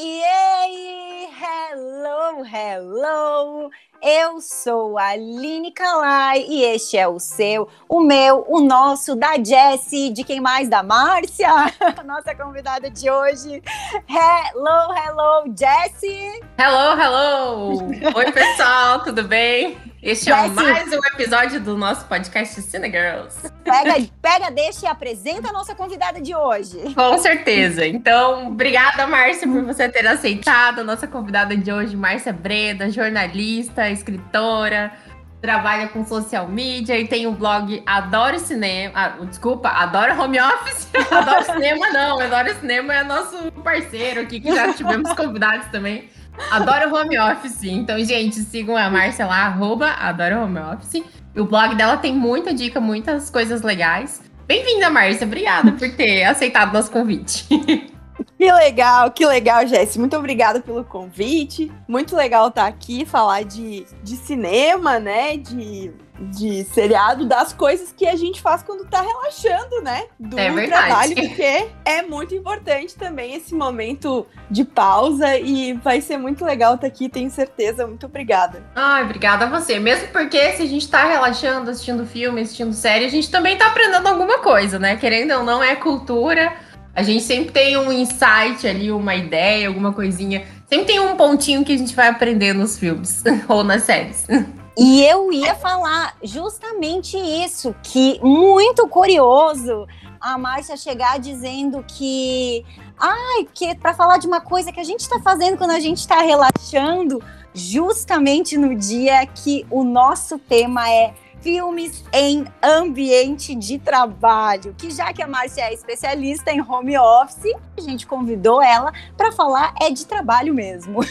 E aí, hello, hello! Eu sou a Aline Kalai e este é o seu, o meu, o nosso, da Jessie, de quem mais? Da Márcia, nossa convidada de hoje. Hello, hello, Jessie! Hello, hello! Oi, pessoal, tudo bem? Este é mais um episódio do nosso podcast Cine Girls. Pega, pega, deixa e apresenta a nossa convidada de hoje. Com certeza. Então, obrigada, Márcia, por você ter aceitado a nossa convidada de hoje, Márcia Breda, jornalista, escritora, trabalha com social media e tem o um blog Adoro Cinema. Ah, desculpa, Adoro Home Office. Adoro Cinema, não. Adoro Cinema é nosso parceiro aqui, que já tivemos convidados também. Adoro home office. Então, gente, sigam a Márcia lá, arroba Adoro Home Office. O blog dela tem muita dica, muitas coisas legais. Bem-vinda, Márcia. Obrigada por ter aceitado nosso convite. Que legal, que legal, Jess. Muito obrigada pelo convite. Muito legal estar aqui, falar de, de cinema, né? De de seriado das coisas que a gente faz quando tá relaxando, né? Do é trabalho, porque é muito importante também esse momento de pausa e vai ser muito legal estar tá aqui, tenho certeza. Muito obrigada. Ai, obrigada a você. Mesmo porque se a gente tá relaxando, assistindo filme, assistindo série, a gente também tá aprendendo alguma coisa, né? Querendo ou não, é cultura. A gente sempre tem um insight ali, uma ideia, alguma coisinha. Sempre tem um pontinho que a gente vai aprender nos filmes ou nas séries. E eu ia falar justamente isso, que muito curioso a Márcia chegar dizendo que, ai, que para falar de uma coisa que a gente está fazendo quando a gente está relaxando, justamente no dia que o nosso tema é filmes em ambiente de trabalho, que já que a Márcia é especialista em home office, a gente convidou ela para falar é de trabalho mesmo.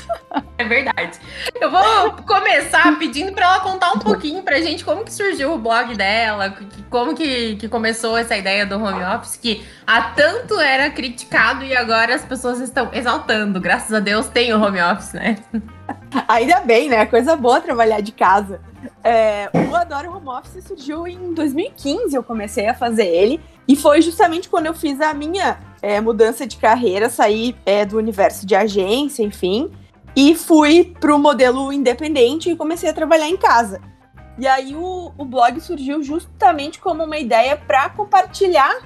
É verdade. Eu vou começar pedindo para ela contar um pouquinho pra gente como que surgiu o blog dela, como que, que começou essa ideia do home office, que há tanto era criticado e agora as pessoas estão exaltando. Graças a Deus tem o home office, né? Ainda bem, né? Coisa boa trabalhar de casa. É, o Adoro Home Office surgiu em 2015, eu comecei a fazer ele. E foi justamente quando eu fiz a minha é, mudança de carreira, saí é, do universo de agência, enfim, e fui para o modelo independente e comecei a trabalhar em casa. E aí o, o blog surgiu justamente como uma ideia para compartilhar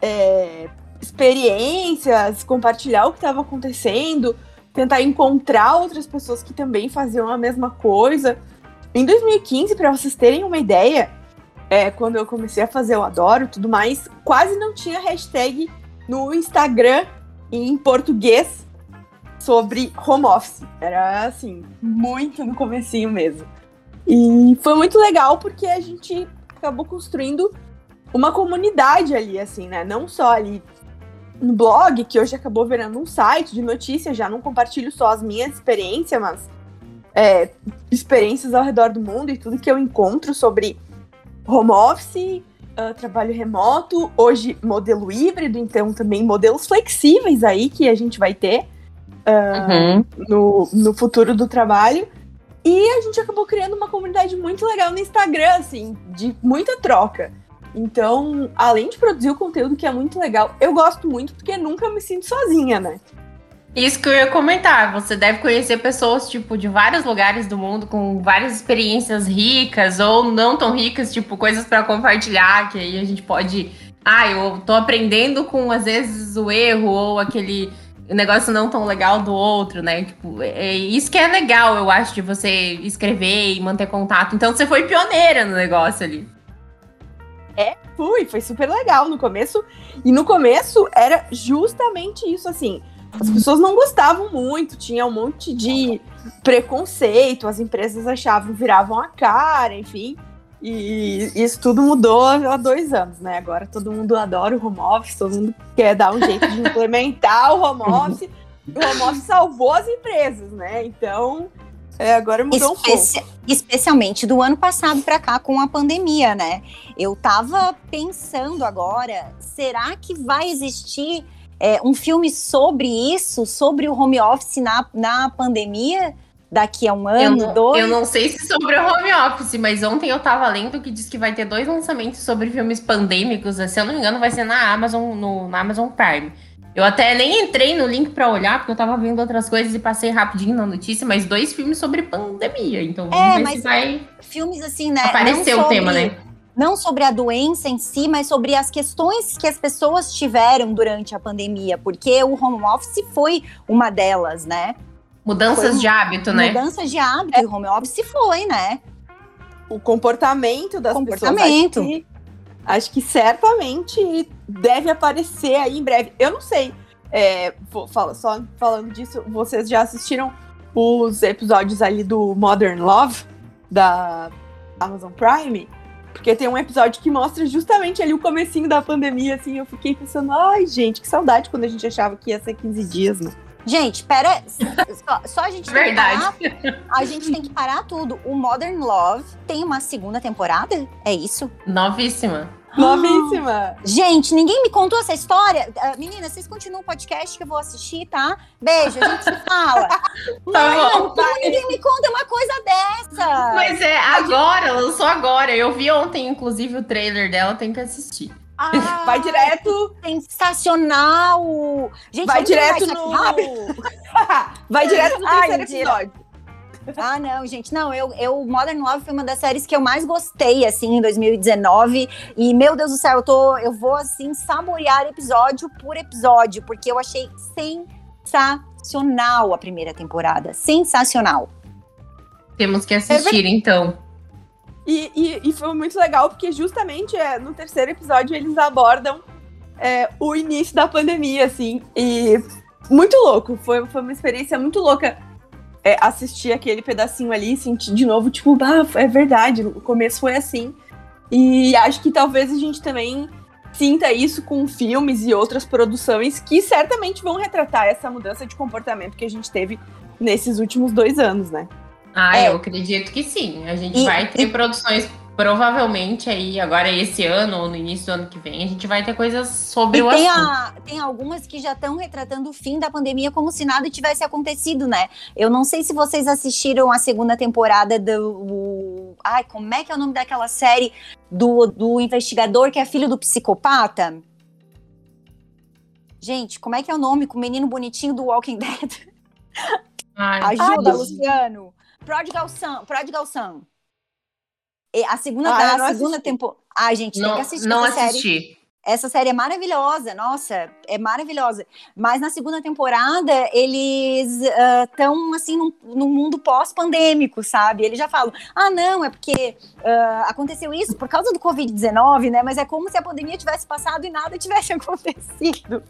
é, experiências, compartilhar o que estava acontecendo, tentar encontrar outras pessoas que também faziam a mesma coisa. Em 2015, para vocês terem uma ideia, é, quando eu comecei a fazer o Adoro tudo mais, quase não tinha hashtag no Instagram em português sobre home office. Era assim, muito no comecinho mesmo. E foi muito legal porque a gente acabou construindo uma comunidade ali, assim, né? Não só ali no blog, que hoje acabou virando um site de notícias, já não compartilho só as minhas experiências, mas é, experiências ao redor do mundo e tudo que eu encontro sobre home office, uh, trabalho remoto, hoje modelo híbrido, então também modelos flexíveis aí que a gente vai ter uh, uhum. no, no futuro do trabalho. E a gente acabou criando uma comunidade muito legal no Instagram, assim, de muita troca. Então, além de produzir o conteúdo que é muito legal, eu gosto muito porque nunca me sinto sozinha, né? Isso que eu ia comentar. Você deve conhecer pessoas, tipo, de vários lugares do mundo, com várias experiências ricas ou não tão ricas, tipo, coisas para compartilhar, que aí a gente pode. Ah, eu tô aprendendo com, às vezes, o erro ou aquele negócio não tão legal do outro, né? Tipo, é isso que é legal, eu acho, de você escrever e manter contato. Então, você foi pioneira no negócio ali. É, fui, foi super legal no começo. E no começo era justamente isso, assim as pessoas não gostavam muito, tinha um monte de preconceito, as empresas achavam, viravam a cara, enfim. E isso tudo mudou há dois anos, né? Agora todo mundo adora o home office, todo mundo quer dar um jeito de implementar o home office. O home office salvou as empresas, né? Então, é, agora mudou Especi um pouco. Especialmente do ano passado para cá com a pandemia, né? Eu tava pensando agora, será que vai existir é, um filme sobre isso, sobre o home office na, na pandemia, daqui a um ano, eu não, dois? Eu não sei se sobre o home office, mas ontem eu tava lendo que diz que vai ter dois lançamentos sobre filmes pandêmicos, se eu não me engano vai ser na Amazon, no, na Amazon Prime. Eu até nem entrei no link para olhar, porque eu tava vendo outras coisas e passei rapidinho na notícia, mas dois filmes sobre pandemia. Então vamos É, ver mas se vai Filmes assim, né? aparecer não o tema, sobre- né? Não sobre a doença em si, mas sobre as questões que as pessoas tiveram durante a pandemia, porque o home office foi uma delas, né? Mudanças Foi de hábito, né? Mudanças de hábito, e o home office foi, né? O comportamento das Comportamento. pessoas. Acho que, acho que certamente deve aparecer aí em breve. Eu não sei. É, vou, fala, só falando disso, vocês já assistiram os episódios ali do Modern Love da Amazon Prime? Porque tem um episódio que mostra justamente ali o comecinho da pandemia, assim, eu fiquei pensando, ai, gente, que saudade quando a gente achava que ia ser 15 dias, né? Gente, pera. Só, só a gente tem que Verdade. parar. A gente tem que parar tudo. O Modern Love tem uma segunda temporada? É isso? Novíssima. Novíssima! Gente, ninguém me contou essa história. Ah, Meninas, vocês continuam o podcast que eu vou assistir, tá? Beijo, a gente se fala. Tá Não, bom. como ninguém me conta uma coisa dessa? Mas é, agora, lançou agora. Eu vi ontem, inclusive, o trailer dela, tem que assistir. Ah, Vai direto, Sensacional! Gente, vai direto no. vai direto no terceiro episódio. Ah, não, gente, não, eu, eu Modern Love foi uma das séries que eu mais gostei, assim, em 2019. E, meu Deus do céu, eu tô, eu vou, assim, saborear episódio por episódio, porque eu achei sensacional a primeira temporada. Sensacional. Temos que assistir, então. E, e, e foi muito legal, porque justamente é, no terceiro episódio eles abordam é, o início da pandemia, assim. E muito louco. Foi, foi uma experiência muito louca é, assistir aquele pedacinho ali e sentir de novo, tipo, ah, é verdade, o começo foi assim. E acho que talvez a gente também sinta isso com filmes e outras produções que certamente vão retratar essa mudança de comportamento que a gente teve nesses últimos dois anos, né? Ah, É. eu acredito que sim. A gente E- vai ter e- produções, provavelmente, aí, agora esse ano ou no início do ano que vem, a gente vai ter coisas sobre E o tem, assunto. a, tem algumas que já estão retratando o fim da pandemia como se nada tivesse acontecido, né? Eu não sei se vocês assistiram a segunda temporada do. o- ai, como é que é o nome daquela série do, do investigador que é filho do psicopata? Gente, como é que é o nome com o menino bonitinho do Walking Dead? Ai, Ajuda, Deus. Luciano. Prodigal Son. Prodigal Son. E a segunda, Ah, a segunda temporada. Ai, gente, tem Não, que assistir não essa série. assisti. Essa série é maravilhosa, nossa, é maravilhosa. Mas na segunda temporada, eles estão, assim, num, num mundo pós-pandêmico, sabe? Eles já falam, ah, não, é porque ah, aconteceu isso por causa do Covid-19, né? Mas é como se a pandemia tivesse passado e nada tivesse acontecido.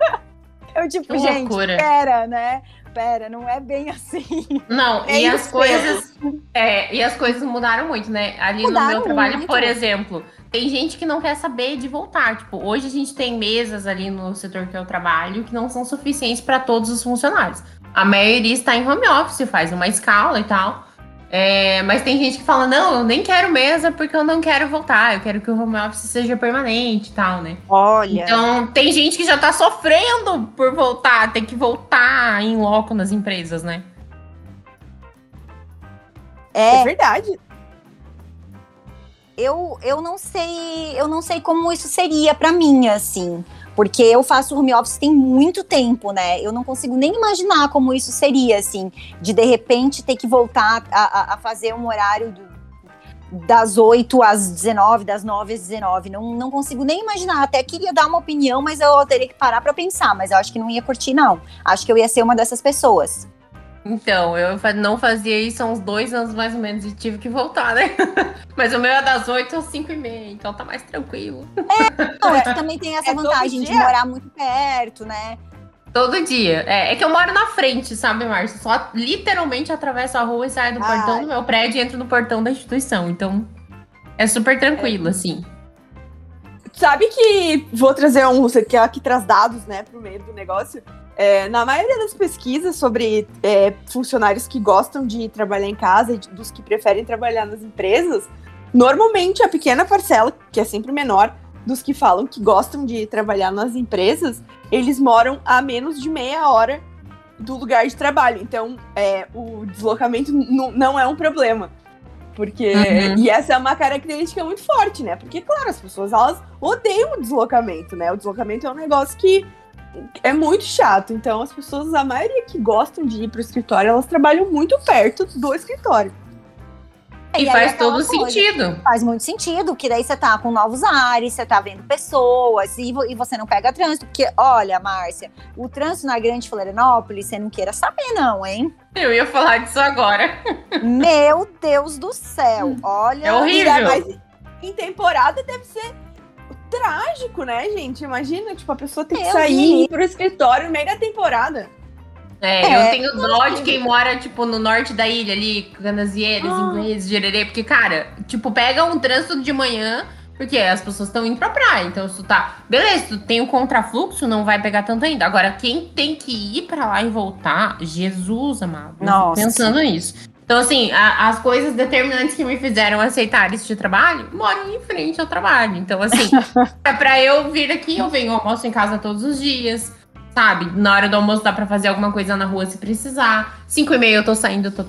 Eu, tipo, Que gente, loucura. pera, né? Pera, não é bem assim. Não, É e as coisas. É, e as coisas mudaram muito, né? Ali no Mudaram meu trabalho, muito. por exemplo, tem gente que não quer saber de voltar. Tipo, hoje a gente tem mesas ali no setor que eu trabalho que não são suficientes para todos os funcionários. A maioria está em home office, faz uma escala e tal. É, mas tem gente que fala: não, eu nem quero mesa porque eu não quero voltar. Eu quero que o home office seja permanente e tal, né? Olha. Então, tem gente que já tá sofrendo por voltar, tem que voltar em loco nas empresas, né? É, é, verdade. eu, eu não sei, eu não sei como isso seria pra mim, assim. Porque eu faço home office tem muito tempo, né? Eu não consigo nem imaginar como isso seria, assim, de de repente ter que voltar a, a- fazer um horário do- das 8 às 19, das 9 às 19. Não, não consigo nem imaginar. Até queria dar uma opinião, mas eu teria que parar pra pensar. Mas eu acho que não ia curtir, não. Acho que eu ia ser uma dessas pessoas. Então, eu não fazia isso há uns dois anos mais ou menos e tive que voltar, né? Mas o meu é das 8 às 5 e meia, então tá mais tranquilo. Não, é que também tem essa É vantagem de morar muito perto, né? Todo dia. É, é que eu moro na frente, sabe, Márcio? Só literalmente atravesso a rua e saio do Ai. portão do meu prédio e entro no portão da instituição. Então, é super tranquilo, assim. Sabe que vou trazer um que aqui traz dados, né, pro meio do negócio. É, na maioria das pesquisas sobre é, funcionários que gostam de trabalhar em casa e de- dos que preferem trabalhar nas empresas, normalmente a pequena parcela, que é sempre menor, dos que falam que gostam de trabalhar nas empresas, eles moram a menos de meia hora do lugar de trabalho. Então, é, o deslocamento não é um problema. Porque. Uhum. E essa é uma característica muito forte, né? Porque, claro, as pessoas elas odeiam o deslocamento, né? O deslocamento é um negócio que é muito chato. Então, as pessoas, a maioria que gostam de ir pro escritório, elas trabalham muito perto do escritório. E, aí faz todo coisa, sentido. Faz muito sentido, que daí você tá com novos ares, você tá vendo pessoas e, vo- e você não pega trânsito. Porque, olha, Márcia, o trânsito na Grande Florianópolis, você não queira saber, não, hein? Eu ia falar disso agora. Meu Deus do céu, olha. É horrível. Mais em temporada deve ser trágico, né, gente? Imagina, tipo, a pessoa tem que Deus sair me e ir pro escritório mega temporada. É, É, eu tenho dó de quem mora, tipo, no norte da ilha ali, Canasieres, Ah. ingleses, gererê, porque, cara, tipo, pega um trânsito de manhã, porque as pessoas estão indo pra praia, então se tu tá, beleza, tu tem o contrafluxo, não vai pegar tanto ainda. Agora, quem tem que ir pra lá e voltar, Jesus amado, eu Nossa. pensando nisso. Então, assim, a- as coisas determinantes que me fizeram aceitar esse trabalho moram em frente ao trabalho. Então, assim, é pra eu vir aqui, eu venho, almoço em casa todos os dias, sabe? Na hora do almoço dá pra fazer alguma coisa na rua se precisar. Cinco e meia eu tô saindo, eu tô,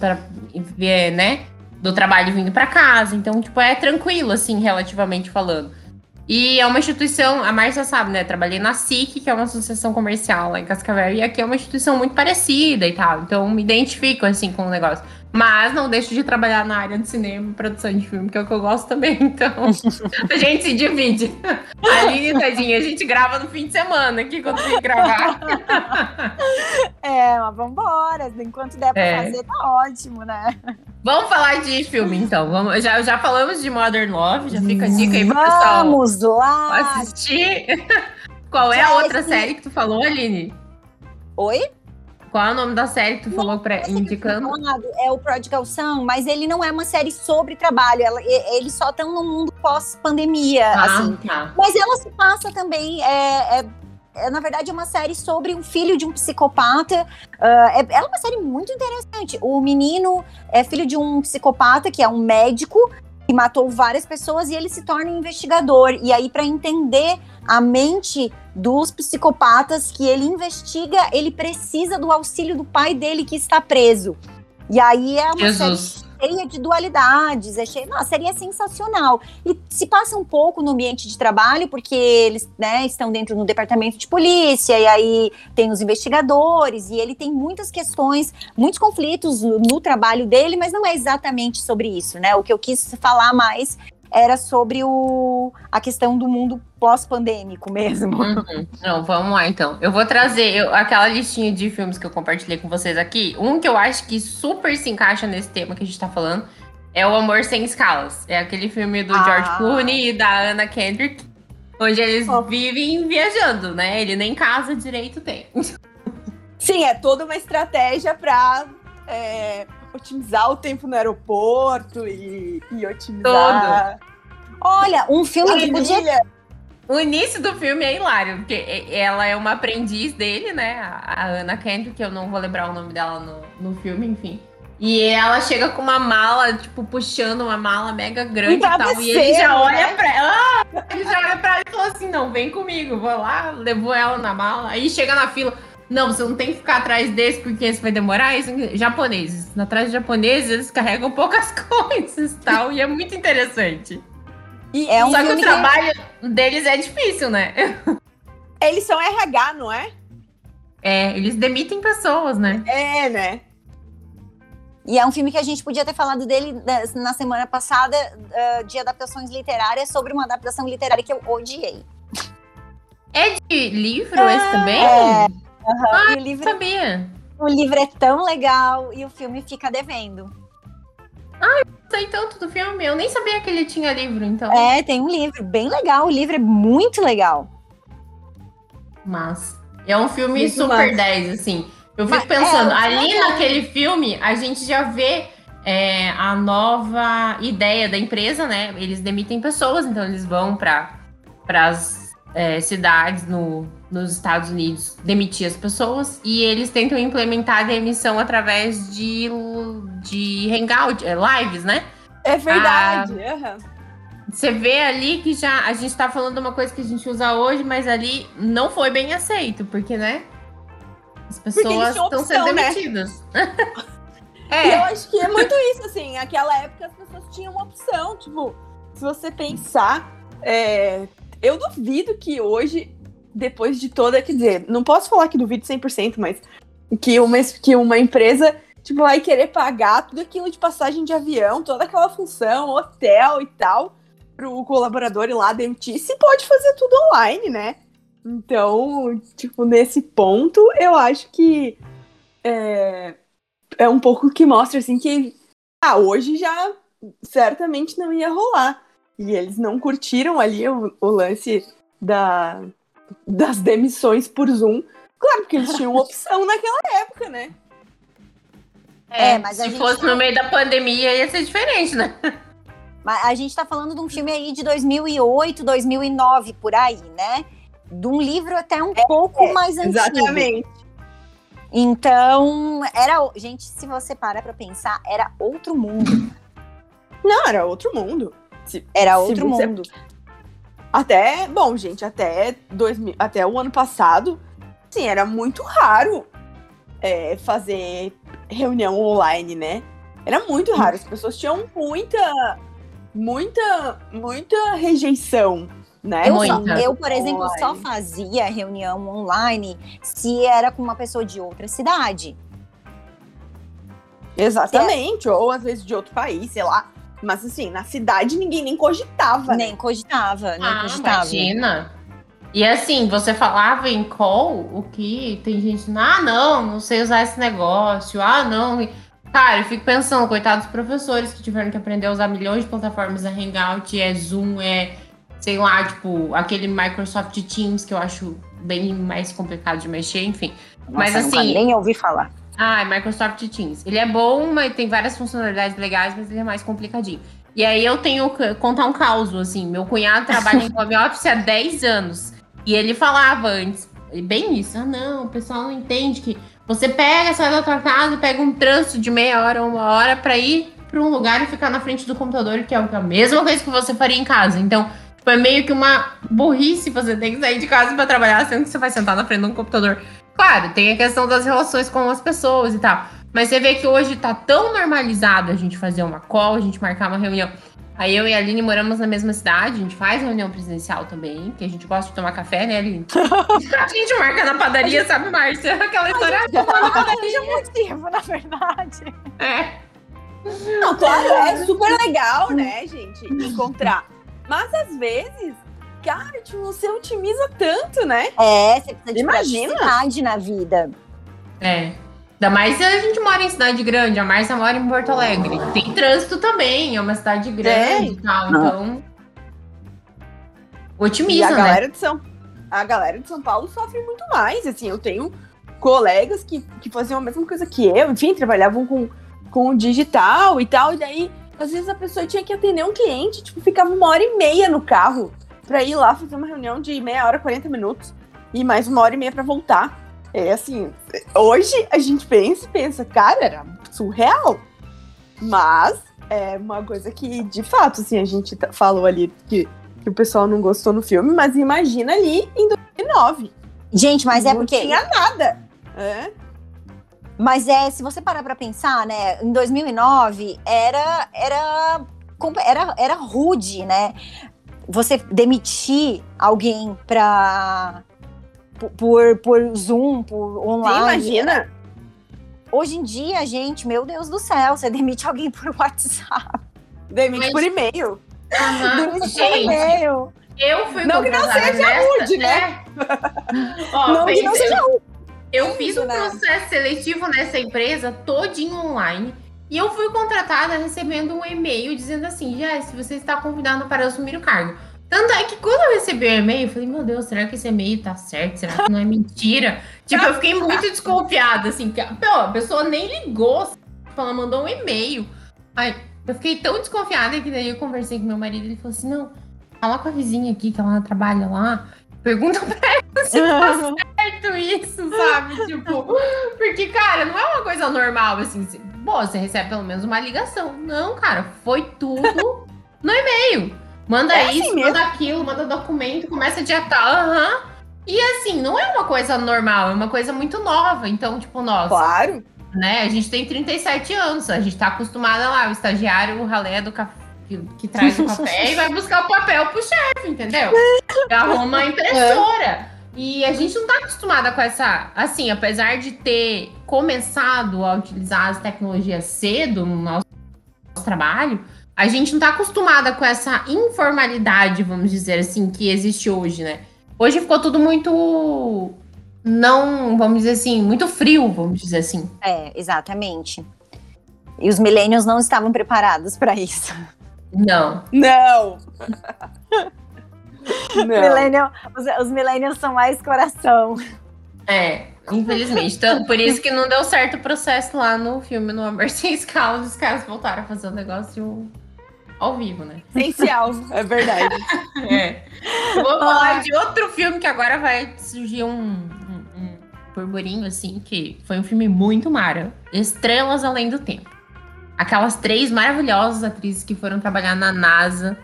é, né? Do trabalho vindo pra casa. Então, tipo, é tranquilo, assim, relativamente falando. E é uma instituição, a Márcia sabe, né? Trabalhei na SIC, que é uma associação comercial lá em Cascavel, e aqui é uma instituição muito parecida e tal. Então, me identifico, assim, com o negócio. Mas não deixo de trabalhar na área de cinema e produção de filme, que é o que eu gosto também. Então, a gente se divide. A Aline, tadinha, a gente grava no fim de semana aqui quando tem que gravar. É, mas vambora. Enquanto der pra É. fazer, tá ótimo, né? Vamos falar de filme, então. Vamos, já, já falamos de Modern Love, já fica a dica aí pro pessoal Vamos lá! assistir. Qual é a outra Jessie. série que tu falou, Aline? Oi? Qual é o nome da série que tu falou pra, indicando? É o Prodigal Son, mas ele não é uma série sobre trabalho. Ela- eles só estão no mundo pós-pandemia, assim. Ah, tá. Mas ela se passa também. É, é- é, na verdade, é uma série sobre um filho de um psicopata. Ah, é, ela é uma série muito interessante. O menino é filho de um psicopata, que é um médico, que matou várias pessoas, e ele se torna investigador. E aí, para entender a mente dos psicopatas que ele investiga, ele precisa do auxílio do pai dele que está preso. E aí é uma série Jesus. Cheia de dualidades, é cheia, não, seria sensacional. E se passa um pouco no ambiente de trabalho, porque eles né, estão dentro do departamento de polícia, e aí tem os investigadores, e ele tem muitas questões, muitos conflitos no, no trabalho dele, mas não é exatamente sobre isso, né? O que eu quis falar mais era sobre o, a questão do mundo pós-pandêmico mesmo. Uhum. Não, vamos lá então. Eu vou trazer eu- aquela listinha de filmes que eu compartilhei com vocês aqui. Um que eu acho que super se encaixa nesse tema que a gente tá falando é O Amor Sem Escalas. É aquele filme do Ah. George Clooney e da Anna Kendrick, onde eles Oh. vivem viajando, né? Ele nem casa direito tem. Sim, é toda uma estratégia pra é, otimizar o tempo no aeroporto e, e otimizar. Olha, um filme que podia. O início do filme é hilário, porque ela é uma aprendiz dele, né? A a Anna Kendrick, que eu não vou lembrar o nome dela no, no filme, enfim. E ela chega com uma mala, tipo, puxando uma mala mega grande e tal. E ele já travesseiro, olha né? pra ela. ah! Ele já olha pra ela e fala assim: não, vem comigo, vou lá, levou ela na mala. Aí chega na fila. Não, você não tem que ficar atrás desse, porque esse vai demorar. Isso, japoneses. Atrás de japoneses, eles carregam poucas coisas e tal. E é muito interessante. E, É um Só que o filme que- trabalho deles é difícil, né? eles são RH, não é? É, eles demitem pessoas, né? É, né? E é um filme que a gente podia ter falado dele na semana passada, ah, de adaptações literárias, sobre uma adaptação literária que eu odiei. É de livro esse também? é. Ah, e o livro, Sabia. o livro é tão legal e o filme fica devendo. Sei tanto do filme. Eu nem sabia que ele tinha livro, então. É, tem um livro bem legal, o livro é muito legal. Mas. É um filme Muito super massa. 10, assim. Eu fico Mas, pensando, é, ali legal. naquele filme, a gente já vê é, a nova ideia da empresa, né? Eles demitem pessoas, então eles vão para as cidades no, nos Estados Unidos demitir as pessoas e eles tentam implementar a demissão através de, de hangout, é, lives, né? É verdade. Ah. aham. Você vê ali que já a gente tá falando uma coisa que a gente usa hoje, mas ali não foi bem aceito, porque, né? As pessoas estão sendo né? demitidas. E eu é, acho que é muito isso, assim. Naquela época as pessoas tinham uma opção. Tipo, se você pensar, é, eu duvido que hoje depois de toda, quer dizer, não posso falar que duvido 100%, mas que uma, que uma empresa tipo, vai querer pagar tudo aquilo de passagem de avião, toda aquela função, hotel e tal, pro colaborador ir lá demitir, se pode fazer tudo online, né? Então, tipo, nesse ponto, eu acho que é, é um pouco que mostra, assim, que ah, hoje já certamente não ia rolar. E eles não curtiram ali o, o lance da, das demissões por Zoom. Claro, porque eles tinham opção naquela época, né? É, é mas se fosse tá... no meio da pandemia ia ser diferente, né? Mas a gente tá falando de um filme aí de 2008, 2009, por aí, né? De um livro até um é, pouco é, mais antigo. Exatamente. Então, era. Gente, se você parar pra pensar, era outro mundo. Não, era outro mundo. Se, era outro mundo. Até, bom, gente, até, dois, até o ano passado, sim, era muito raro é, fazer reunião online, né? Era muito raro. As pessoas tinham muita, muita, muita rejeição. Né? Eu, só, eu, por exemplo, online. só fazia reunião online se era com uma pessoa de outra cidade. Exatamente, é. ou às vezes de outro país, sei lá. Mas assim, na cidade ninguém nem cogitava. Nem né? cogitava, nem ah, cogitava. Imagina. E assim, você falava em call, o que tem gente, ah, não, não sei usar esse negócio, ah, não. Cara, eu fico pensando, coitados professores que tiveram que aprender a usar milhões de plataformas, é Hangout, é Zoom, é, sei lá, tipo, aquele Microsoft Teams que eu acho bem mais complicado de mexer, enfim. Nossa, mas assim. Nem ouvi falar. Ah, Microsoft Teams. Ele é bom, mas tem várias funcionalidades legais, mas ele é mais complicadinho. E aí eu tenho que contar um caos, assim. Meu cunhado trabalha em home office há 10 anos. E ele falava antes, bem isso. Ah, não, o pessoal não entende que você pega, sai da tua casa, pega um trânsito de meia hora, uma hora para ir para um lugar e ficar na frente do computador, que é a mesma coisa que você faria em casa. Então, tipo, é meio que uma burrice você ter que sair de casa para trabalhar, sendo que você vai sentar na frente de um computador. Claro, tem a questão das relações com as pessoas e tal. Mas você vê que hoje tá tão normalizado a gente fazer uma call, a gente marcar uma reunião. Aí eu e a Aline moramos na mesma cidade, a gente faz reunião presencial também, que a gente gosta de tomar café, né, Aline? a gente marca na padaria, sabe, Márcia? Aquela história. A gente na padaria motivo, na verdade. É. Não, claro, é super legal, né, gente, encontrar. Mas às vezes cara, tipo, você otimiza tanto, né? É, você precisa de Imagina. na vida. É. Ainda mais se a gente mora em cidade grande. A Márcia mora em Porto Alegre. Tem trânsito também, é uma cidade grande é. e tal. Então. Otimiza, e a né? galera de São A galera de São Paulo sofre muito mais. Assim, eu tenho colegas que, que faziam a mesma coisa que eu, enfim, trabalhavam com, com o digital e tal. E daí, às vezes, a pessoa tinha que atender um cliente, tipo, ficava uma hora e meia no carro pra ir lá fazer uma reunião de meia hora, 40 minutos. E mais uma hora e meia pra voltar. É assim, hoje a gente pensa e pensa, cara, era surreal. Mas é uma coisa que, de fato, assim, a gente falou ali que, que o pessoal não gostou no filme, mas imagina ali em 2009. Gente, mas é não porque. Não tinha nada. É. Mas é, se você parar pra pensar, né, em 2009 era, era, era, era rude, né? Você demitir alguém pra por, por Zoom, por online. Você imagina? Hoje em dia, gente, meu Deus do céu, você demite alguém por WhatsApp. Demite Mas... por e-mail. Uhum. Demite por e-mail. Eu fui Não que não seja nessa, rude, né? Ó, não que não seja rude. Eu fiz um né? processo seletivo nessa empresa todinho online. E eu fui contratada recebendo um e-mail dizendo assim: já, se você está convidado para assumir o cargo. Tanto é que quando eu recebi o e-mail, eu falei, meu Deus, será que esse e-mail tá certo? Será que não é mentira? tipo, eu fiquei muito desconfiada, assim, que pô, a pessoa nem ligou, tipo, ela mandou um e-mail. Aí, eu fiquei tão desconfiada que daí eu conversei com meu marido ele falou assim: não, fala com a vizinha aqui que ela trabalha lá. Pergunta pra ela se tá certo isso, sabe? Tipo, porque, cara, não é uma coisa normal, assim. Pô, você recebe pelo menos uma ligação. Não, cara, foi tudo no e-mail. Manda é isso, assim manda aquilo, manda documento, começa a diatar. Aham. Uhum. E assim, não é uma coisa normal, é uma coisa muito nova. Então, tipo, nós. Claro. Né? A gente tem 37 anos, a gente tá acostumada lá, o estagiário, o ralé do café. Que, que traz o café e vai buscar o papel pro chefe, entendeu? Arruma a impressora. E a gente não tá acostumada com essa. Assim, apesar de ter começado a utilizar as tecnologias cedo no nosso trabalho, a gente não tá acostumada com essa informalidade, vamos dizer assim, que existe hoje, né? Hoje ficou tudo muito. Não, vamos dizer assim, muito frio, vamos dizer assim. É, exatamente. E os millennials não estavam preparados para isso. Não. Não! Não. Millennial, os, os millennials são mais coração. É, infelizmente. Então, por isso que não deu certo o processo lá no filme No Amor Sem Escalas. Os caras voltaram a fazer o um negócio ao vivo, né? Essencial, é verdade. É. Vou falar de outro filme que agora vai surgir um, um, um burburinho, assim, que foi um filme muito mara. Estrelas Além do Tempo. Aquelas três maravilhosas atrizes que foram trabalhar na NASA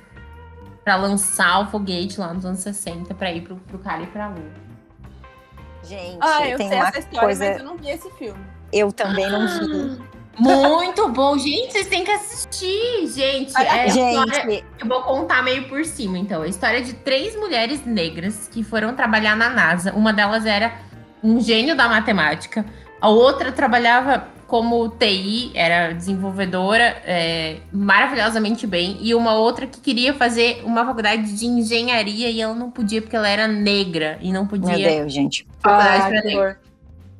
para lançar o foguete lá nos anos 60 para ir pro, pro cara e pra Lua. Gente, Ah, eu tem sei uma essa história, coisa. mas eu não vi esse filme. Eu também não vi. Muito bom, gente, vocês têm que assistir, gente. É a história- Gente, Eu vou contar meio por cima, então. A história de três mulheres negras que foram trabalhar na NASA. Uma delas era um gênio da matemática. A outra trabalhava como TI, era desenvolvedora é, maravilhosamente bem. E uma outra que queria fazer uma faculdade de engenharia e ela não podia porque ela era negra e não meu podia. Deus, gente. Faculdade Ah.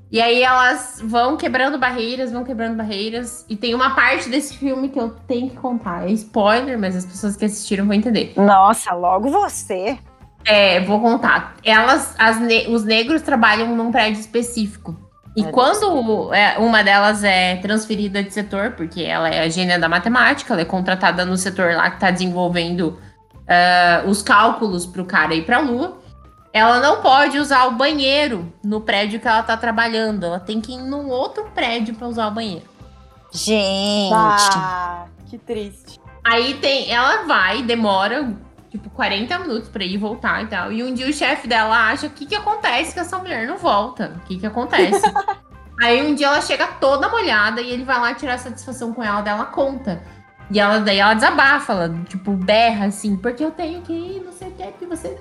E aí elas vão quebrando barreiras, vão quebrando barreiras. E tem uma parte desse filme que eu tenho que contar. É spoiler, mas as pessoas que assistiram vão entender. Nossa, logo você. É, vou contar. Elas, as ne- os negros trabalham num prédio específico. E Meu quando é, uma delas é transferida de setor, porque ela é a gênia da matemática, ela é contratada no setor lá que está desenvolvendo ah, os cálculos para o cara ir para a Lua, ela não pode usar o banheiro no prédio que ela está trabalhando. Ela tem que ir num outro prédio para usar o banheiro. Gente. Ah, que triste. Aí tem, ela vai, demora tipo 40 minutos pra ir e voltar e tal. E um dia o chefe dela acha o que que acontece que essa mulher não volta? O que que acontece? Aí um dia ela chega toda molhada e ele vai lá tirar satisfação com ela, dela conta. E ela daí ela desabafa, ela tipo berra assim, porque eu tenho que ir, não sei o que, que você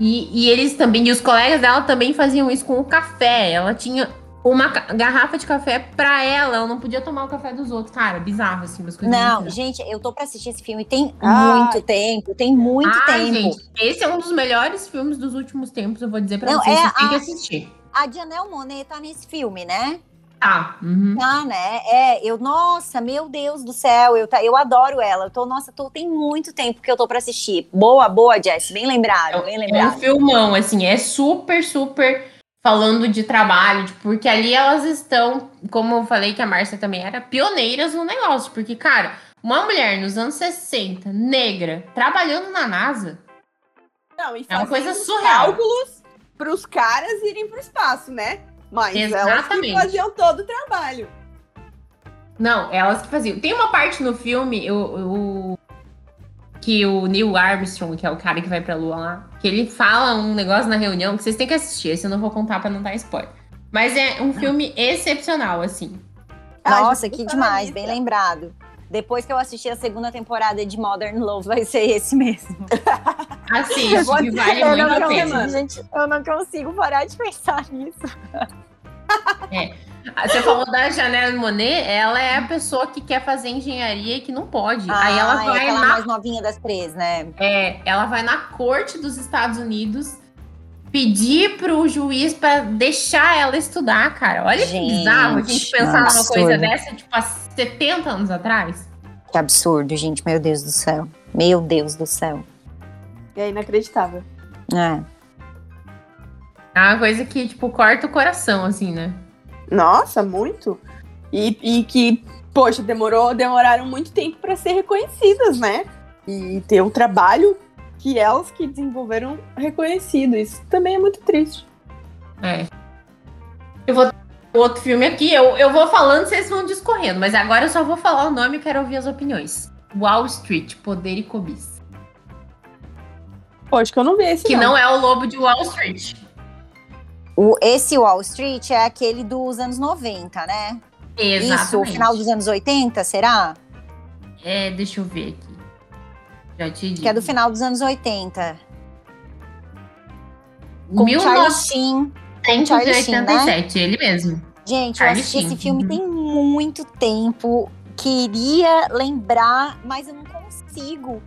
e, e eles também, e os colegas dela também faziam isso com o café. Ela tinha uma garrafa de café pra ela, ela não podia tomar o café dos outros. Cara, bizarro, assim, umas coisas Não, gente, eu tô pra assistir esse filme tem Ai. muito tempo, tem muito Ah, tempo. gente, esse é um dos melhores filmes dos últimos tempos, eu vou dizer pra Não, vocês, é vocês têm que a- assistir. A Janelle Monet tá nesse filme, né? Tá. uhum. Tá, né? É, eu, nossa, meu Deus do céu, eu, tá, eu adoro ela. Eu tô, nossa, tô, tem muito tempo que eu tô pra assistir. Boa, boa, Jess, bem lembrado, bem É um lembrado. filmão, assim, é super, super falando de trabalho, porque ali elas estão, como eu falei que a Márcia também era, pioneiras no negócio, porque, cara, uma mulher nos anos 60, negra, trabalhando na NASA, Não, e É uma coisa surreal. cálculos pros caras irem pro espaço, né? Mas elas que Exatamente. faziam todo o trabalho. Não, elas que faziam. Tem uma parte no filme, o, o- que o Neil Armstrong, que é o cara que vai pra lua lá, que ele fala um negócio na reunião que vocês têm que assistir. Esse eu não vou contar pra não dar spoiler. Mas é um filme excepcional, assim. Nossa, que demais, bem lembrado. Depois que eu assistir a segunda temporada de Modern Love, vai ser esse mesmo. Assiste, Vou que vale muito a pena. Gente, eu não consigo parar de pensar nisso. Ah, Você falou da Janelle Monet, ela é a pessoa que quer fazer engenharia e que não pode. Aí ela é vai aquela na mais novinha das três, né? É, ela vai na corte dos Estados Unidos pedir pro juiz pra deixar ela estudar, cara. Olha que Gente, bizarro a gente pensar numa coisa dessa, tipo, há 70 anos atrás. Que absurdo, gente. Meu Deus do céu. Meu Deus do céu. É inacreditável. É. É uma coisa que, tipo, corta o coração, assim, né? Nossa, muito. E, e que, poxa, demorou, demoraram muito tempo para ser reconhecidas, né? E ter o trabalho que elas que desenvolveram reconhecido. Isso também é muito triste. É. Eu vou outro filme aqui, eu, eu vou falando, vocês vão discorrendo, mas agora eu só vou falar o nome e quero ouvir as opiniões. Wall Street, Poder e Cobiça. Pô, acho que eu não vi esse Que não é o lobo de Wall Street. O, esse Wall Street é aquele dos anos 90, né? Exatamente. Isso, o final dos anos 80, será? É, deixa eu ver aqui. Já te digo. Que é do final dos anos 80. Com Charlie 1987, Sheen. Né? ele mesmo. Gente, eu Charlie assisti esse Sheen, filme uhum. tem muito tempo. Queria lembrar, mas eu não consigo.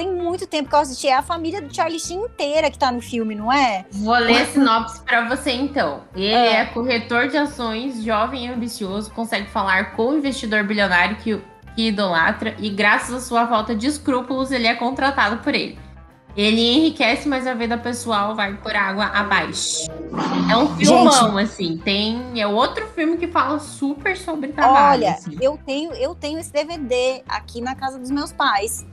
Tem muito tempo que eu assisti. É a família do Charlie Sheen inteira que tá no filme, não é? Vou ler a sinopse pra você então. Ele É. é. corretor de ações, jovem e ambicioso, consegue falar com o investidor bilionário que, que idolatra e graças à sua falta de escrúpulos ele é contratado por ele. Ele enriquece, mas a vida pessoal vai por água abaixo. É um filmão, assim. Tem é outro filme que fala super sobre trabalho. Olha, assim. eu tenho, eu tenho esse DVD aqui na casa dos meus pais.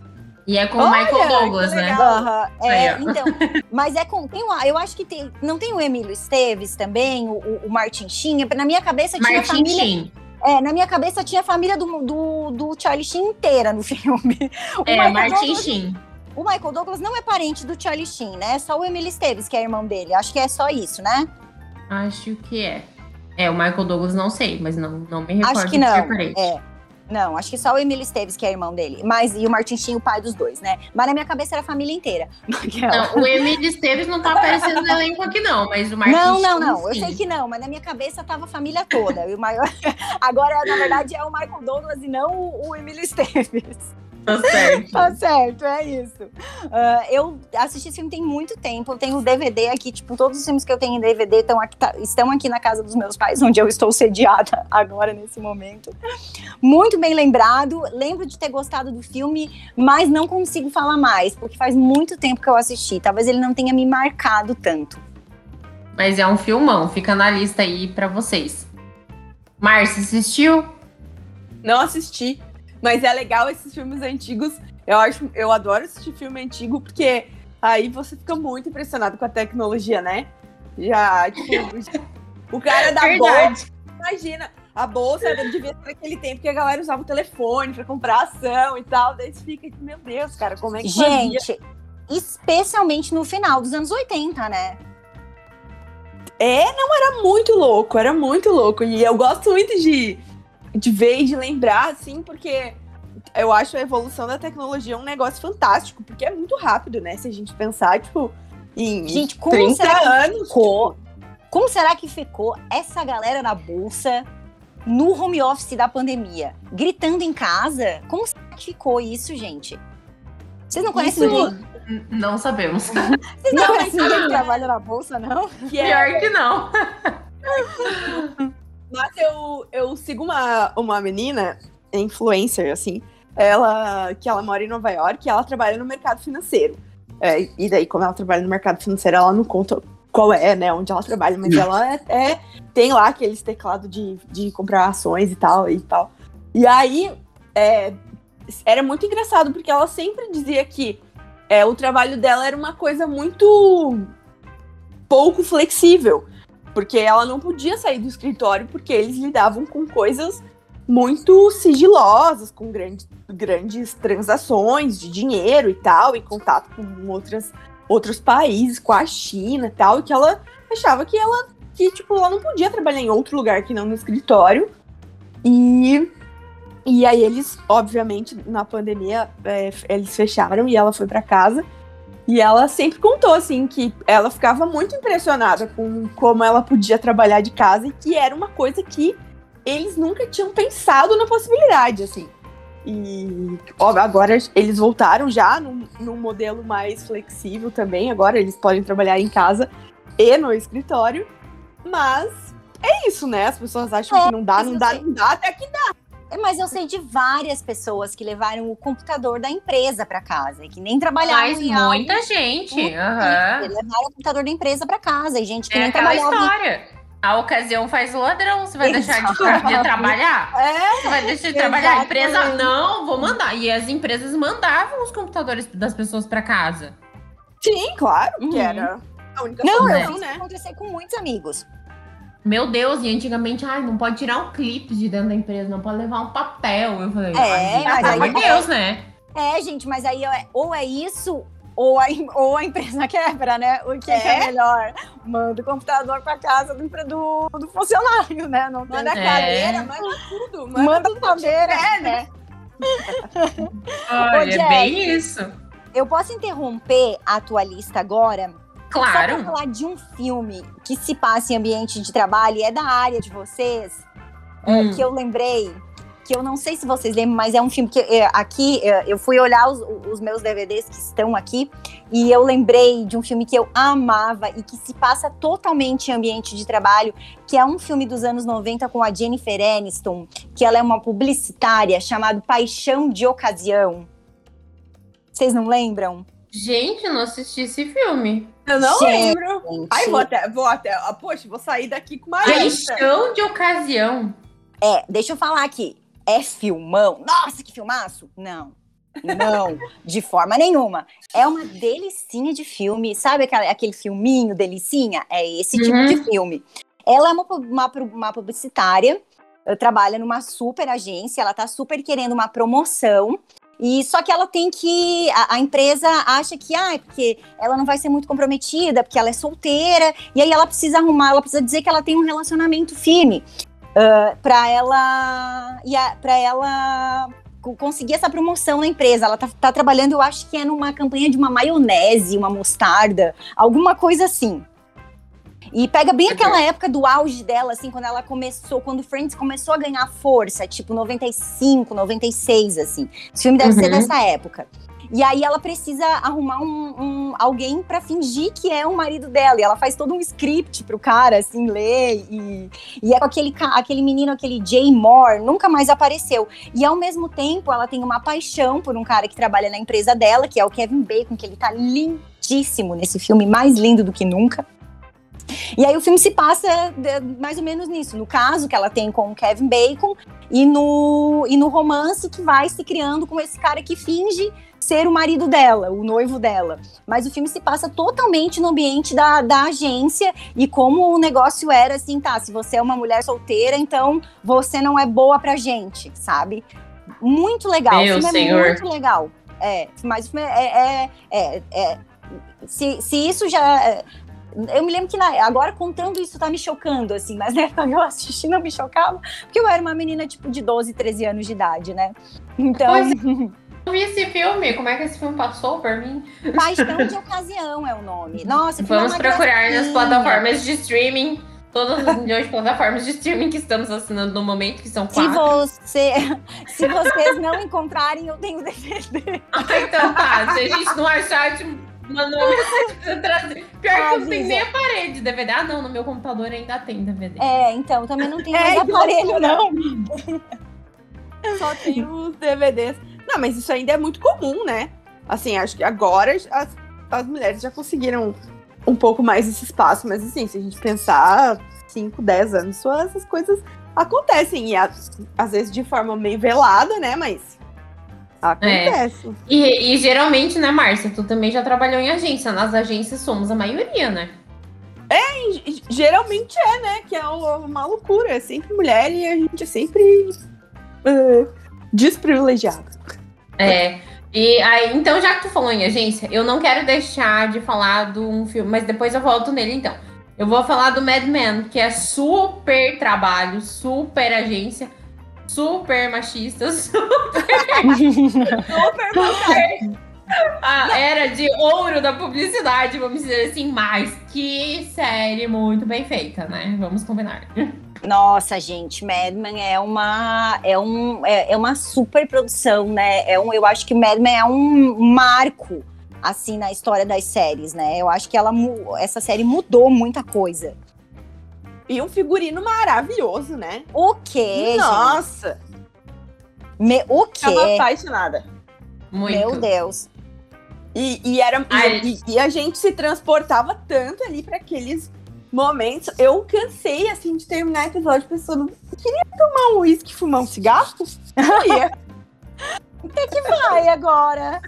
E é com o Michael Douglas, né? Aham, é, Aí, então, mas é com, tem uma, eu acho que tem, não tem o Emílio Esteves também, o, o, o Martin Sheen, na minha cabeça tinha Martin família, Sheen. é, na minha cabeça tinha a família do, do, do Charlie Sheen inteira no filme. O É, Michael Martin Douglas- Sheen. O Michael Douglas não é parente do Charlie Sheen, né? É só o Emílio Esteves que é irmão dele. Acho que é só isso, né? Acho que é. É, o Michael Douglas não sei, mas não, não me recordo acho que de ser não. parente. É. Não, acho que só o Emílio Esteves que é irmão dele. Mas e o Martin Sheen, o pai dos dois, né? Mas na minha cabeça era a família inteira. Não, o Emílio Esteves não tá aparecendo no elenco aqui, não, mas o Martin Não, não, não. Eu sim. sei que não, mas na minha cabeça tava a família toda. E o maior... Agora, na verdade, é o Michael Douglas e não o, o Emílio Esteves. Tá certo. Tá certo, é isso. Ah, eu assisti esse filme tem muito tempo. Eu tenho o DVD aqui, tipo, todos os filmes que eu tenho em DVD estão aqui, tá- estão aqui na casa dos meus pais, onde eu estou sediada agora nesse momento. Muito bem lembrado. Lembro de ter gostado do filme, mas não consigo falar mais, porque faz muito tempo que eu assisti. Talvez ele não tenha me marcado tanto. Mas é um filmão, fica na lista aí pra vocês. Márcia, assistiu? Não assisti, mas é legal esses filmes antigos. Eu acho, eu adoro assistir filme antigo porque aí você fica muito impressionado com a tecnologia, né? Já, tipo, o cara da bolsa, Verdade. imagina, a bolsa devia ser naquele tempo que a galera usava o telefone pra comprar ação e tal. Daí você fica, meu Deus, cara, como é que fazia? Gente, especialmente no final dos anos 80, né? Era muito louco, era muito louco. E eu gosto muito de, de ver e de lembrar, assim, porque eu acho a evolução da tecnologia um negócio fantástico, porque é muito rápido, né? Se a gente pensar, tipo, em Gente, como 30 será que anos. ficou? Como será que ficou essa galera na bolsa no home office da pandemia? Gritando em casa? Como será que ficou isso, gente? Vocês não conhecem Isso- ninguém? Não sabemos. Vocês não, Não, conhecem ninguém que trabalha na bolsa, não? Que é, Pior que não. mas eu, eu sigo uma, uma menina, influencer, assim, ela que ela mora em Nova York e ela trabalha no mercado financeiro. É, e daí, como ela trabalha no mercado financeiro, ela não conta qual é, né, onde ela trabalha, mas ela é, é- tem lá aqueles teclados de, de comprar ações e tal e tal. E aí é, era muito engraçado, porque ela sempre dizia que é, o trabalho dela era uma coisa muito pouco flexível. Porque ela não podia sair do escritório porque eles lidavam com coisas muito sigilosas, com grandes, grandes transações de dinheiro e tal, em contato com outras, outros países, com a China e tal, e que ela achava que ela que tipo ela não podia trabalhar em outro lugar que não no escritório. E e aí eles, obviamente, na pandemia, é, eles fecharam e ela foi pra casa. E ela sempre contou, assim, que ela ficava muito impressionada com como ela podia trabalhar de casa e que era uma coisa que eles nunca tinham pensado na possibilidade, assim. E ó, agora eles voltaram já num, num modelo mais flexível também. Agora eles podem trabalhar em casa e no escritório. Mas é isso, né? As pessoas acham que não dá, não dá, não dá, até que É, Mas eu sei de várias pessoas que levaram o computador da empresa para casa e que nem trabalhavam Mas em algo. muita gente. Aham. Levaram o computador da empresa para casa e gente que É nem trabalhava. história. A ocasião faz o ladrão. Você vai deixar de, Exato. de trabalhar? É, Você vai deixar de trabalhar? A empresa, não, vou mandar. E as empresas mandavam os computadores das pessoas pra casa. sim, claro, que Uhum. era a única Não, eu né? solução, né? acontecer com muitos amigos. Meu Deus, e antigamente, ai, não pode tirar um clipe de dentro da empresa, não pode levar um papel. Eu falei, É, mas aí- de Deus, né? É, gente, mas aí é- ou é isso ou a, ou a empresa quebra, né? O que que é, É. melhor? Manda o computador para casa do, do, do funcionário, né? Não tem- Manda a É. cadeira, manda tudo. Manda, Manda tudo a cadeira, tiver, né? Olha, Jack. é bem isso. Eu posso interromper a tua lista agora Claro. Só pra falar de um filme que se passa em ambiente de trabalho e é da área de vocês, é, Hum. que eu lembrei, que eu não sei se vocês lembram, mas é um filme que é, aqui é, eu fui olhar os, os meus DVDs que estão aqui e eu lembrei de um filme que eu amava e que se passa totalmente em ambiente de trabalho, que é um filme dos anos 90 com a Jennifer Aniston, que ela é uma publicitária chamado Paixão de Ocasião. Vocês não lembram? Gente, eu não assisti esse filme. Eu não Gente. lembro. Ai, vou até, vou até. Poxa, vou sair daqui com uma. Paixão de ocasião. É, deixa eu falar aqui. É filmão? Nossa, que filmaço! Não. Não, de forma nenhuma. É uma delicinha de filme. Sabe aquela- aquele filminho delicinha? É esse tipo Uhum. de filme. Ela é uma, uma, uma publicitária, trabalha numa super agência, ela tá super querendo uma promoção. E só que ela tem que. A, a empresa acha que, ah, é porque ela não vai ser muito comprometida, porque ela é solteira, e aí ela precisa arrumar, ela precisa dizer que ela tem um relacionamento firme para ela e para ela co- conseguir essa promoção na empresa. Ela tá, tá trabalhando, eu acho que é numa campanha de uma maionese, uma mostarda, alguma coisa assim. E pega bem aquela época do auge dela, assim, quando ela começou, quando Friends começou a ganhar força, tipo 95, 96, assim. Esse filme deve ser Uhum. dessa época. E aí ela precisa arrumar um, um- alguém pra fingir que é o marido dela. E ela faz todo um script pro cara, assim, ler. E, e é com aquele, aquele menino, aquele Jay Moore, nunca mais apareceu. E ao mesmo tempo, ela tem uma paixão por um cara que trabalha na empresa dela, que é o Kevin Bacon, que ele tá lindíssimo nesse filme, mais lindo do que nunca. E aí o filme se passa de- mais ou menos nisso, no caso que ela tem com o Kevin Bacon e no, e no romance que vai se criando com esse cara que finge ser o marido dela, o noivo dela. Mas o filme se passa totalmente no ambiente da, da agência e como o negócio era assim, tá, se você é uma mulher solteira, então você não é boa pra gente, sabe? Muito legal, Meu o filme senhor. é muito legal. É, mas o filme é, é, é, é- se, se isso já eu me lembro que na- agora contando isso tá me chocando, assim, mas na época que eu assisti não me chocava, porque eu era uma menina tipo de 12, 13 anos de idade, né? Então, Pois Eu vi esse filme. Como é que esse filme passou por mim? Paixão de Ocasião é o nome. Nossa, que Vamos procurar nas gracinha. plataformas de streaming. Todas as milhões de plataformas de streaming que estamos assinando no momento, que são Se, quatro. você, se vocês não encontrarem, eu tenho DVD. Ah, então tá. Se a gente não achar, te uma mensagem você trazer. Pior que eu não tenho nem aparelho de DVD. Ah, não, no meu computador ainda tem DVD. É, então, também não tenho É, mais igual aparelho, eu. não. Só tem os DVDs. Não, mas isso ainda é muito comum, né? Assim, acho que agora as, as mulheres já conseguiram um pouco mais esse espaço, mas assim, se a gente pensar 5, 10 anos, só essas coisas acontecem. E às vezes de forma meio velada, né? Mas acontece. E, e geralmente, né, Márcia? Tu também já trabalhou em agência. Nas agências somos a maioria, né? E, geralmente é, né? Que é uma loucura. É sempre mulher e a gente é sempre eh, desprivilegiado. É. E aí, então, já que tu falou em agência, eu não quero deixar de falar de um filme, mas depois eu volto nele, então. Eu vou falar do Mad Men, que é super trabalho, super agência, super machista, Super a era de ouro da publicidade, vamos dizer assim, mas que série muito bem feita, né? Vamos combinar. Nossa, gente, Mad Men é uma é um é, é uma super produção, né? É um, eu acho que Mad Men é um marco assim na história das séries, né? Eu acho que ela essa série mudou muita coisa. E um figurino maravilhoso, né? O quê? Nossa! Me- o Tava quê? apaixonada. Muito. Meu Deus. E, e era, e- Ai. e, e a gente se transportava tanto ali para aqueles momentos. Eu cansei, assim, de terminar o episódio pensando, queria tomar um uísque e fumar um cigarro? Queria. Vai agora.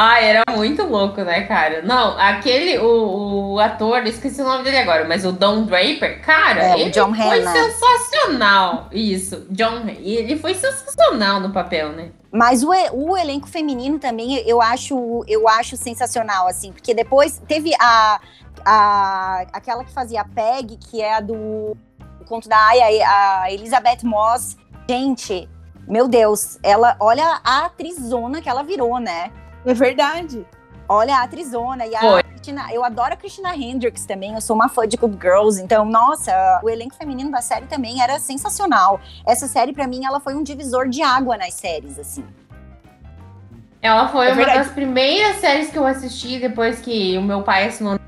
Ah, era muito louco, né, cara? Não, aquele, o, o ator, esqueci o nome dele agora, mas o Don Draper, cara, É, ele John foi Hanna. sensacional. Isso, John, e ele foi sensacional no papel, né? Mas o, o elenco feminino também eu acho, eu acho sensacional, assim, porque depois teve a, a aquela que fazia a Peg, que é a do o conto da Aya, a Elizabeth Moss. Gente, meu Deus, ela olha a atrizona que ela virou, né? É verdade. Olha, a atrizona e a Foi. Christina, eu adoro a Christina Hendricks também, eu sou uma fã de Good Girls, então, nossa, o elenco feminino da série também era sensacional. Essa série, pra mim, ela foi um divisor de água nas séries, assim. Ela foi É uma das primeiras séries que eu assisti depois que o meu pai assinou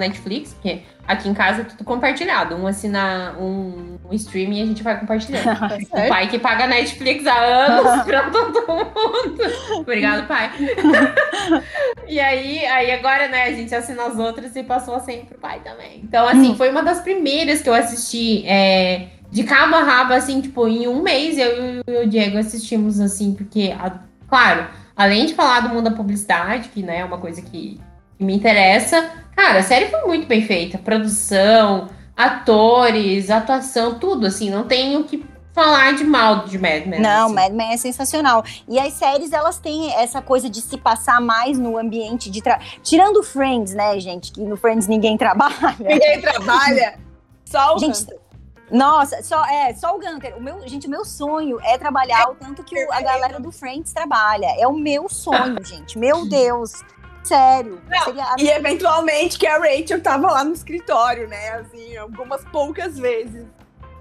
Netflix, porque aqui em casa é tudo compartilhado. Um assina um, um streaming e a gente vai compartilhando. O pai que paga Netflix há anos pra todo mundo. Obrigado, pai. e aí, aí agora, né, a gente assina as outras e passou a ser pro pai também. Então, assim, Hum. foi uma das primeiras que eu assisti é, de cabo a rabo, assim, tipo, em um mês eu e o Diego assistimos, assim, porque, a- claro, além de falar do mundo da publicidade, que né, é uma coisa que, que me interessa, cara, a série foi muito bem feita. Produção, atores, atuação, tudo, assim, não tenho que falar de mal de Mad Men. Não, assim. Mad Men é sensacional. E as séries, elas têm essa coisa de se passar mais no ambiente de... Tra... Tirando Friends, né, gente? Que no Friends ninguém trabalha. Ninguém trabalha. Só o Gente, Hunter. Nossa, só, é, só o Gunter. O meu, gente, o meu sonho é trabalhar o tanto que o- a galera do Friends trabalha. É o meu sonho, gente. Meu Deus. Sério. Não, E eventualmente que a Rachel tava lá no escritório, né? Assim, algumas poucas vezes.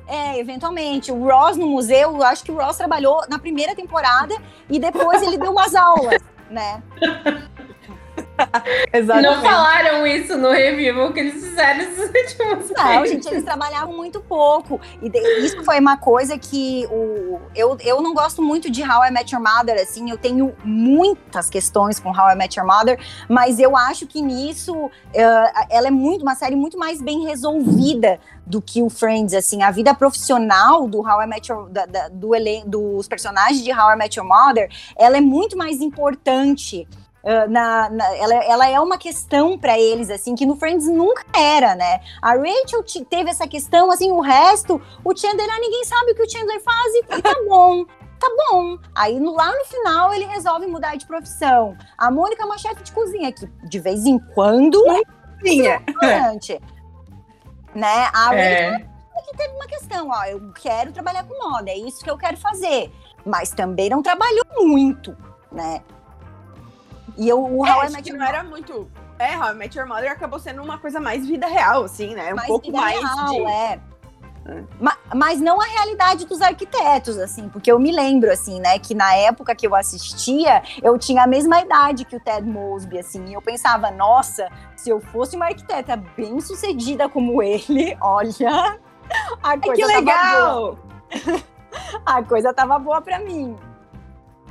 É, eventualmente. O Ross no museu, eu acho que o Ross trabalhou na primeira temporada e depois ele deu umas aulas, né? Não falaram isso no review que eles fizeram esses últimos Não, meses. gente, eles trabalhavam muito pouco. E de- isso foi uma coisa que o, eu, eu não gosto muito de How I Met Your Mother, assim, eu tenho muitas questões com How I Met Your Mother, mas eu acho que nisso eh, ela é muito uma série muito mais bem resolvida do que o Friends, assim, a vida profissional do How I Met Your, da- da- do elen- dos personagens de How I Met Your Mother, ela é muito mais importante Uh, na, na- ela, ela é uma questão pra eles, assim, que no Friends nunca era, né? A Rachel te- teve essa questão, assim, o resto, o Chandler, ah, ninguém sabe o que o Chandler faz e, tá bom. Tá bom. Aí no- lá no final ele resolve mudar de profissão. A Mônica é uma chefe de cozinha que de vez em quando é importante. né? A Rachel É. que teve uma questão, ó, eu quero trabalhar com moda, é isso que eu quero fazer. Mas também não trabalhou muito, né? E eu, o É, How I acho Met Your não era muito. É, How I Met Your Mother acabou sendo uma coisa mais vida real, assim, né? Um mais pouco vida mais real, de. é. Ma- Mas não a realidade dos arquitetos, assim, porque eu me lembro, assim, né, que na época que eu assistia, eu tinha a mesma idade que o Ted Mosby, assim, e eu pensava, nossa, se eu fosse uma arquiteta bem sucedida como ele, olha, a Ai, coisa que legal! A coisa tava boa pra mim.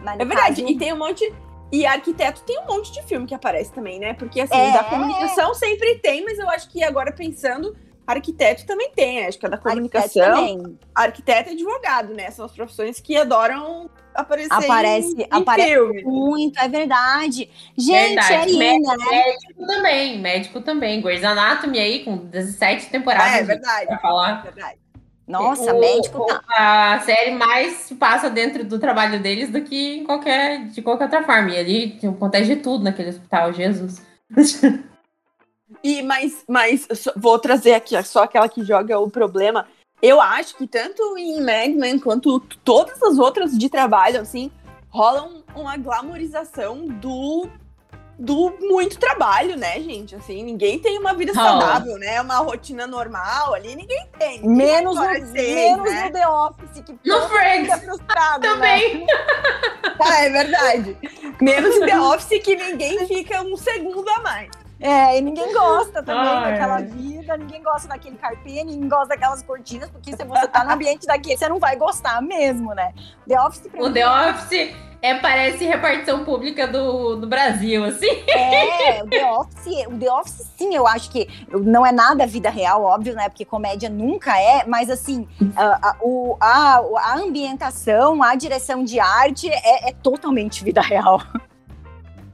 Mas, É verdade. caso, E tem um monte. E arquiteto tem um monte de filme que aparece também, né? Porque assim, É. da comunicação sempre tem, mas eu acho que agora pensando, arquiteto também tem. Acho que é da arquiteto comunicação. também. Arquiteto e advogado, né? São as profissões que adoram aparecer Aparece- em, em aparece filme. Muito, é verdade. Gente, Verdade. é linda, né? Médico também, médico também. Grey's Anatomy aí, com 17 temporadas. É, é verdade. Pra falar. verdade. Nossa, O- médico tá. A série mais passa dentro do trabalho deles do que em qualquer, de qualquer outra forma. E ali acontece de tudo naquele hospital, Jesus. E, mas, mas vou trazer aqui só aquela que joga o problema. Eu acho que tanto em Mad Men quanto todas as outras de trabalho, assim, rola um- uma glamorização do, do muito trabalho, né, gente? Assim, ninguém tem uma vida saudável, né? Uma rotina normal ali, ninguém tem. Ninguém Menos, no, menos né? no The Office, que No fica frustrado, né? também. Ah, é verdade. Menos em The Office que ninguém fica um segundo a mais. É, e ninguém gosta também Ai, daquela vida, ninguém gosta daquele carpê, ninguém gosta daquelas cortinas, porque se você tá no ambiente daquele, você não vai gostar mesmo, né? The Office pra O mim, The Office é, parece repartição pública do, do Brasil, assim. É, o The Office, o The Office, sim, eu acho que não é nada vida real, óbvio, né? Porque comédia nunca é, mas assim, a, a, o- a, a ambientação, a direção de arte é, é totalmente vida real.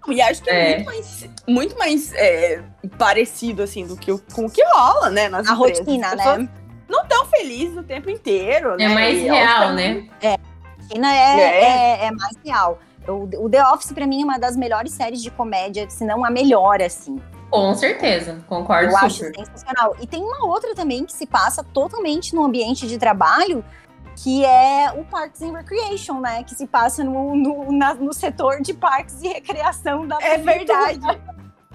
E acho que é, É. muito mais, muito mais é, parecido, assim, do que o, com o que rola, né? Nas A empresas. rotina, né? Não tão felizes o tempo inteiro, né? É mais E real, né? A rotina é, É. é, é mais real. O, o The Office, pra mim, é uma das melhores séries de comédia, se não a melhor, assim. Com certeza. Concordo Eu acho super. sensacional. E tem uma outra também que se passa totalmente no ambiente de trabalho, que é o Parks and Recreation, né? Que se passa no, no, na, no setor de parques e recreação da É verdade.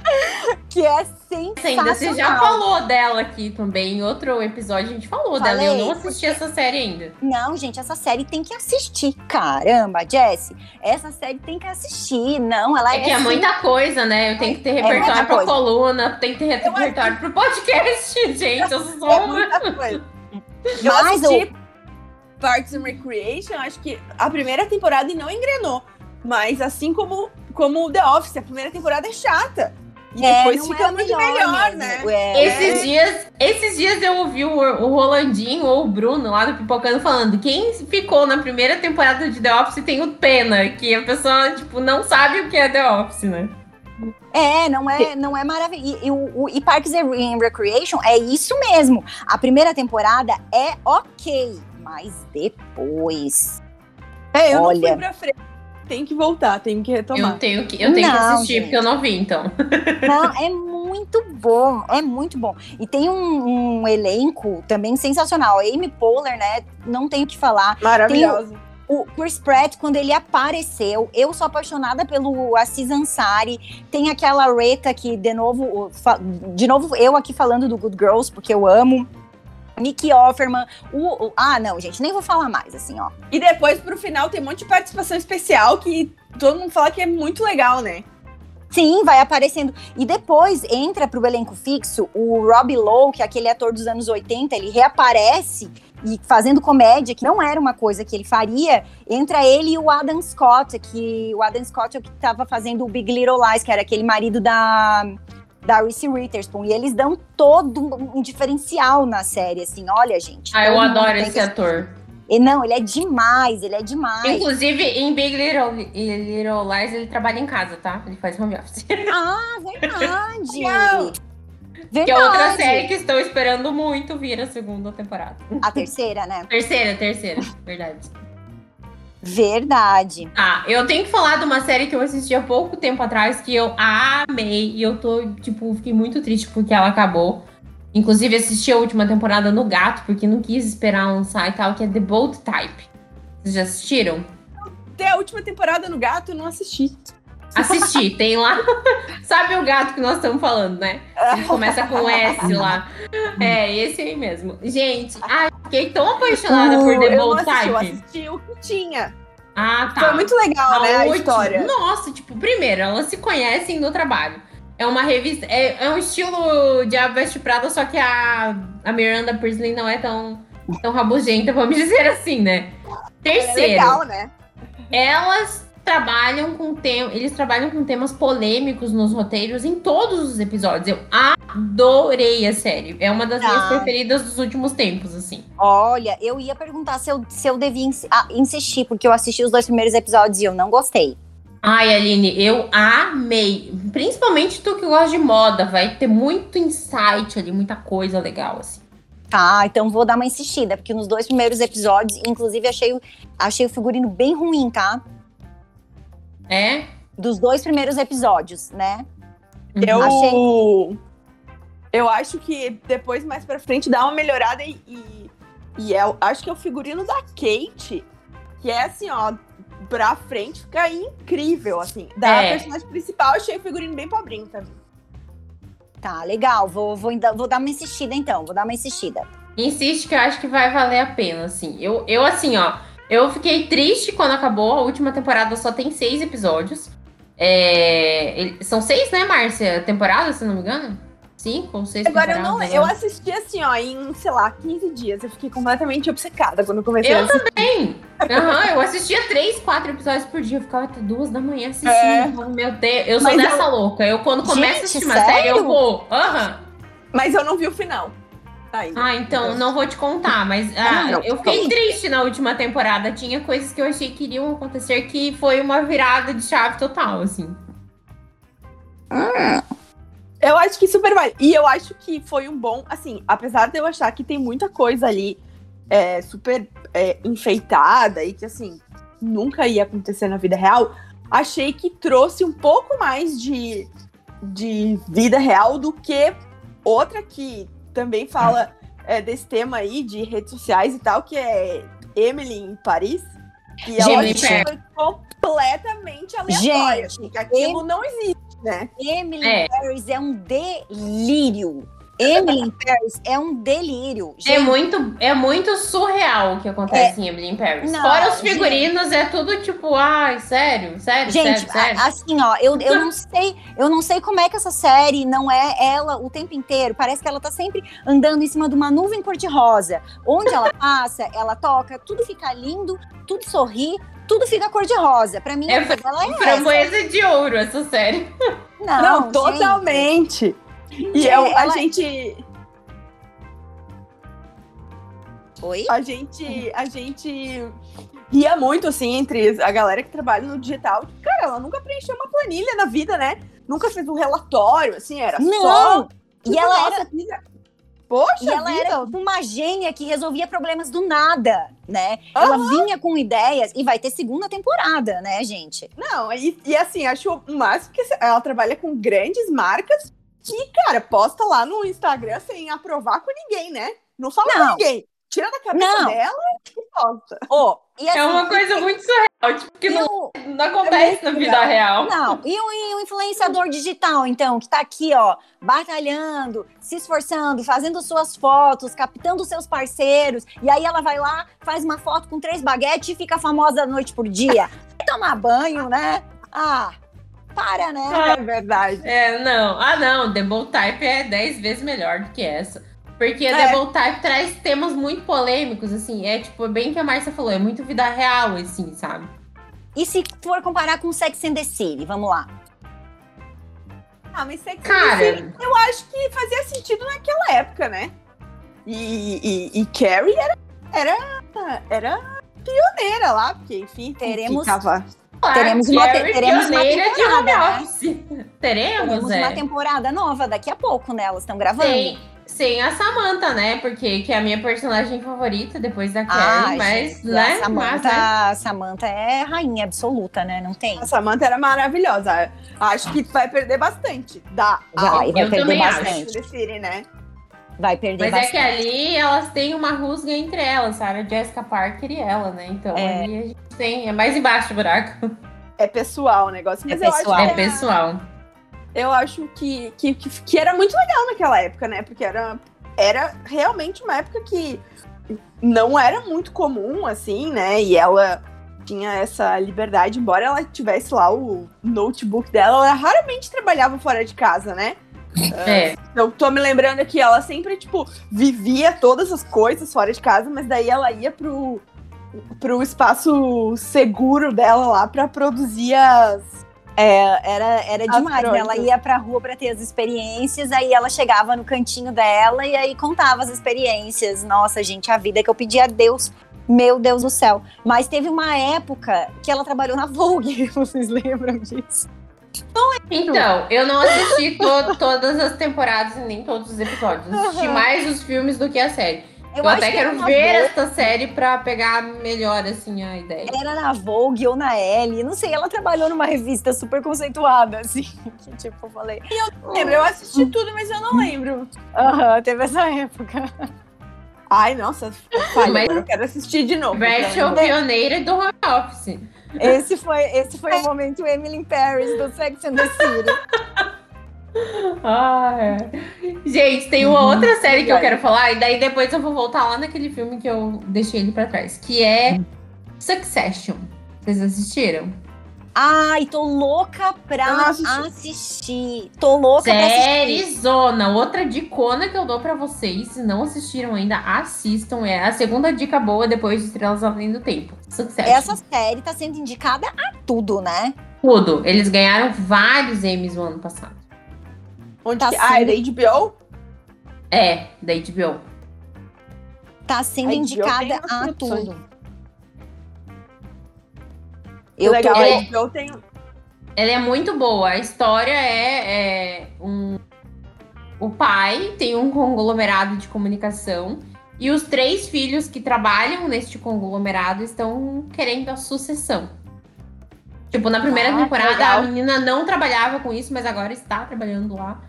que é sensacional. Ainda você já falou dela aqui também. Em outro episódio a gente falou dela. e Eu Falei, não assisti essa série ainda. Não, gente, essa série tem que assistir. Caramba, Jessie, essa série tem que assistir. Não, ela É que é assim- muita coisa, né? Eu tenho que ter muita repertório pra coisa. coluna, tem que ter repertório pro podcast, gente. Eu sou É muita coisa. Eu Mas assisti Parks and Recreation, acho que a primeira temporada não engrenou. Mas assim como, como The Office, a primeira temporada é chata. E É, depois fica é muito melhor, mesmo. né? É. Esses dias, esses dias eu ouvi o, o Rolandinho ou o Bruno lá do Pipocando falando quem ficou na primeira temporada de The Office tem o pena, que a pessoa, tipo, não sabe o que é The Office, né? É, não é, não é maravilhoso. E, e e Parks and Recreation é isso mesmo. A primeira temporada é ok, mas depois. É, eu Olha. não fui pra frente. Tem que voltar, tem que retomar. Eu tenho que, eu tenho que Não, assistir, gente. porque eu não vi, então. Não, é muito bom, é muito bom. E tem um, um elenco também sensacional. A Amy Poehler, né? Não tenho o que falar. Maravilhoso. O Chris Pratt, quando ele apareceu, eu sou apaixonada pelo Aziz Ansari. Tem aquela Reta que, de novo, o- de novo, eu aqui falando do Good Girls, porque eu amo. Nick Offerman. O, o- ah, não, gente, nem vou falar mais, assim, ó. E depois, pro final, tem um monte de participação especial que todo mundo fala que é muito legal, né? Sim, vai aparecendo. E depois entra pro elenco fixo o Rob Lowe, que é aquele ator dos anos 80, ele reaparece e fazendo comédia, que não era uma coisa que ele faria. Entra ele e o Adam Scott, que o Adam Scott é o que tava fazendo o Big Little Lies, que era aquele marido da da Reese Witherspoon. E eles dão todo um, um diferencial na série, assim, olha, gente. Ah, eu adoro esse que- ator. E não, ele é demais, ele é demais. Inclusive, em Big Little, Little Lies, ele trabalha em casa, tá? Ele faz home office. Ah, verdade. Verdade. Que é outra série que estou esperando muito vir a segunda temporada. A terceira, né? Terceira, terceira, verdade. Verdade. Ah, eu tenho que falar de uma série que eu assisti há pouco tempo atrás que eu amei e eu tô, tipo, fiquei muito triste porque ela acabou. Inclusive, assisti a última temporada no gato, porque não quis esperar lançar e tal, que é The Bold Type. Vocês já assistiram? Até a última temporada no Gato eu não assisti. Assisti, tem lá. Sabe o gato que nós estamos falando, né? Ele começa com S lá. É, esse aí mesmo. Gente, ai, fiquei tão apaixonada por The Bold assisti, eu Type. assisti o que tinha. Ah, tá. Foi muito legal, né, a história. Nossa, tipo, primeiro, elas se conhecem no trabalho. É uma revista. É, é um estilo Diabo Veste Prada, só que a, a Miranda Priestley não é tão, tão rabugenta, vamos dizer assim, né? É Terceiro, legal, né? elas trabalham com tem, eles trabalham com temas polêmicos nos roteiros em todos os episódios. Eu adorei a série. É uma das Ah. minhas preferidas dos últimos tempos, assim. Olha, eu ia perguntar se eu, se eu devia ins- ah, insistir, porque eu assisti os dois primeiros episódios e eu não gostei. Ai, Aline, eu amei. Principalmente tu que gosta de moda, vai ter muito insight ali, muita coisa legal, assim. Tá, então vou dar uma insistida, porque nos dois primeiros episódios, inclusive, achei, achei o figurino bem ruim, tá? É? Dos dois primeiros episódios, né? Eu, Achei- eu acho que depois, mais pra frente, dá uma melhorada e, e, e eu acho que é o figurino da Kate, que é assim, ó, pra frente fica incrível, assim. Da É. personagem principal, eu achei o figurino bem pobrinho também. Tá, legal. Vou, vou, ainda- vou dar uma insistida, então. Vou dar uma insistida. Insiste que eu acho que vai valer a pena, assim. Eu, eu assim, ó, eu fiquei triste quando acabou. A última temporada só tem seis episódios. É, são seis, né, Márcia? Temporada, se não me engano? Cinco ou seis Agora, eu não eu assisti assim, ó, em, sei lá, 15 dias. Eu fiquei completamente obcecada quando eu comecei Eu a assistir. Bem, aham, eu assistia três, quatro episódios por dia. Eu ficava até duas da manhã assistindo. É. Meu Deus, eu sou Mas dessa louca. Eu, quando começo a assistir uma série, eu vou. Aham. Mas eu não vi o final. Ainda. Ah, então não vou te contar, mas ah, não, eu fiquei não. triste na última temporada. Tinha coisas que eu achei que iriam acontecer que foi uma virada de chave total, assim. Eu acho que super vale. E eu acho que foi um bom, assim, apesar de eu achar que tem muita coisa ali é, super é, enfeitada e que, assim, nunca ia acontecer na vida real, achei que trouxe um pouco mais de, de vida real do que outra que também fala é, desse tema aí de redes sociais e tal, que é Emily em Paris. E ela Gente, foi completamente aleatória. Gente, porque aquilo não existe, né? Emily É. Paris é um delírio. Emily in Paris é um delírio. É Gente, muito, é muito surreal o que acontece em Emily in Paris. Não, Fora os figurinos, é tudo tipo, ai, sério, sério, Gente, sério, sério. a- assim, ó, eu, eu não sei, eu não sei como é que essa série não é ela o tempo inteiro. Parece que ela tá sempre andando em cima de uma nuvem cor-de-rosa. Onde ela passa, ela toca, tudo fica lindo, tudo sorri, tudo fica cor-de-rosa. Pra mim, É a vida dela é. Framboesa de ouro, essa série. Não, Não, gente. totalmente. E eu- a ela- gente. Oi? A gente. A gente ria muito, assim, entre a galera que trabalha no digital. Cara, ela nunca preencheu uma planilha na vida, né? Nunca fez um relatório, assim, era Não! só. E ela Nossa, era vida. Poxa, E ela vida. era uma gênia que resolvia problemas do nada, né? Ela vinha com ideias e vai ter segunda temporada, né, gente? Não, e, e assim, acho o máximo que ela trabalha com grandes marcas que, cara, posta lá no Instagram sem aprovar com ninguém, né? Não fala Não. com ninguém. Tira da cabeça Não. dela e posta. Ó, e assim, É uma coisa muito surreal, tipo, que não, o- não acontece É na muito vida real. Não, e o, e o influenciador digital, então, que tá aqui, ó, batalhando, se esforçando, fazendo suas fotos, captando seus parceiros, e aí ela vai lá, faz uma foto com três baguetes e fica famosa da noite por dia. Tomar banho, né? Ah, para, né? É verdade. É, não. Ah, não. The Bold Type é 10 vezes melhor do que essa. Porque É. The Bold Type traz temas muito polêmicos, assim. É tipo, bem que a Márcia falou, é muito vida real, assim, sabe? E se for comparar com Sex and the City, vamos lá. Ah, mas Sex and the Cara, City, eu acho que fazia sentido naquela época, né? E, e, e Carrie era, era, era pioneira lá, porque, enfim, Teremos- ficava... teremos uma te- teremos uma temporada, né? office. Teremos, Temos é. uma temporada nova daqui a pouco, né? Elas estão gravando. Sem, sem a Samantha, né? Porque que é a minha personagem favorita depois da Carrie, mas, gente, né? A Samantha, Mas, né? Samantha é rainha absoluta, né? Não tem. A Samantha era maravilhosa. Acho que vai perder bastante. Da Vai, vai eu perder também acho. bastante. City, né? Vai perder Mas é que bastante. ali elas têm uma rusga entre elas, sabe? A Jessica Parker e ela, né? Então É. ali a gente tem. É mais embaixo do buraco. É pessoal o negócio. Mas É eu pessoal. É era- pessoal. eu acho que, que, que, que era muito legal naquela época, né? Porque era, era realmente uma época que não era muito comum, assim, né? E ela tinha essa liberdade, embora ela tivesse lá o notebook dela, ela raramente trabalhava fora de casa, né? É. Eu tô me lembrando que ela sempre, tipo, vivia todas as coisas fora de casa, mas daí ela ia pro, pro espaço seguro dela lá pra produzir as, É, era, era As demais. né? Ela ia pra rua pra ter as experiências, aí ela chegava no cantinho dela e aí contava as experiências. Nossa, gente, a vida que eu pedi a Deus. Meu Deus do céu. Mas teve uma época que ela trabalhou na Vogue. Vocês lembram disso? Então, eu não assisti to- todas as temporadas e nem todos os episódios. Assisti mais os filmes do que a série. Eu, acho até que quero ver Vogue. essa série pra pegar melhor, assim, a ideia. Era na Vogue ou na Elle, não sei, ela trabalhou numa revista super conceituada, assim, que tipo, eu falei, lembro, eu assisti tudo, mas eu não lembro. aham, teve essa época. Ai, nossa, falha, Mas- eu quero assistir de novo. Rachel pioneira do home office. Esse foi, esse foi o momento Emily in Paris do Sex and the City. Ah, é. Gente, tem uma Uhum, outra série que eu quero falar, e daí depois eu vou voltar lá naquele filme que eu deixei ele pra trás, que é Succession. Vocês assistiram? Ai, tô louca pra assisti. assistir. Tô louca pra assistir. Série Zona. Outra dicona que eu dou pra vocês, se não assistiram ainda, assistam. É a segunda dica boa depois de Estrelas Além do Tempo. Succession. Essa série tá sendo indicada a tudo, né? Tudo. Eles ganharam vários Emmys no ano passado. Onde Tá que... Ah, é da sendo- HBO? É, da HBO. Tá sendo A HBO indicada a produções. tudo. Eu legal, tô... a É. HBO tem... Ela é muito boa. A história é, é um. O pai tem um conglomerado de comunicação e os três filhos que trabalham neste conglomerado estão querendo a sucessão. Tipo, na primeira Ah, temporada legal. a menina não trabalhava com isso, mas agora está trabalhando lá.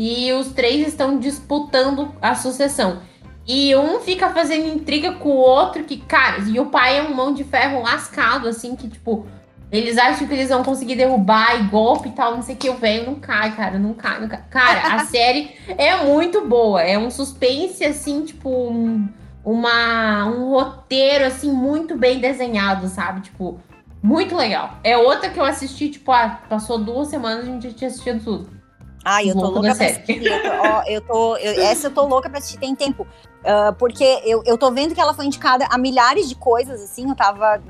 E os três estão disputando a sucessão. E um fica fazendo intriga com o outro, que, cara, e o pai é um mão de ferro lascado, assim, que, tipo, eles acham que eles vão conseguir derrubar e golpe e tal, não sei o que, o velho não cai, cara, não cai, não cai. Cara, a série é muito boa, é um suspense, assim, tipo, um, uma, um roteiro, assim, muito bem desenhado, sabe? Tipo, muito legal. É outra que eu assisti, tipo, ah, passou duas semanas e a gente já tinha assistido tudo. Ai, eu tô louca pra assistir. Eu tô, ó, eu tô, eu, essa eu tô louca pra assistir, tem tempo. Uh, porque eu, eu tô vendo que ela foi indicada a milhares de coisas, assim, eu tava.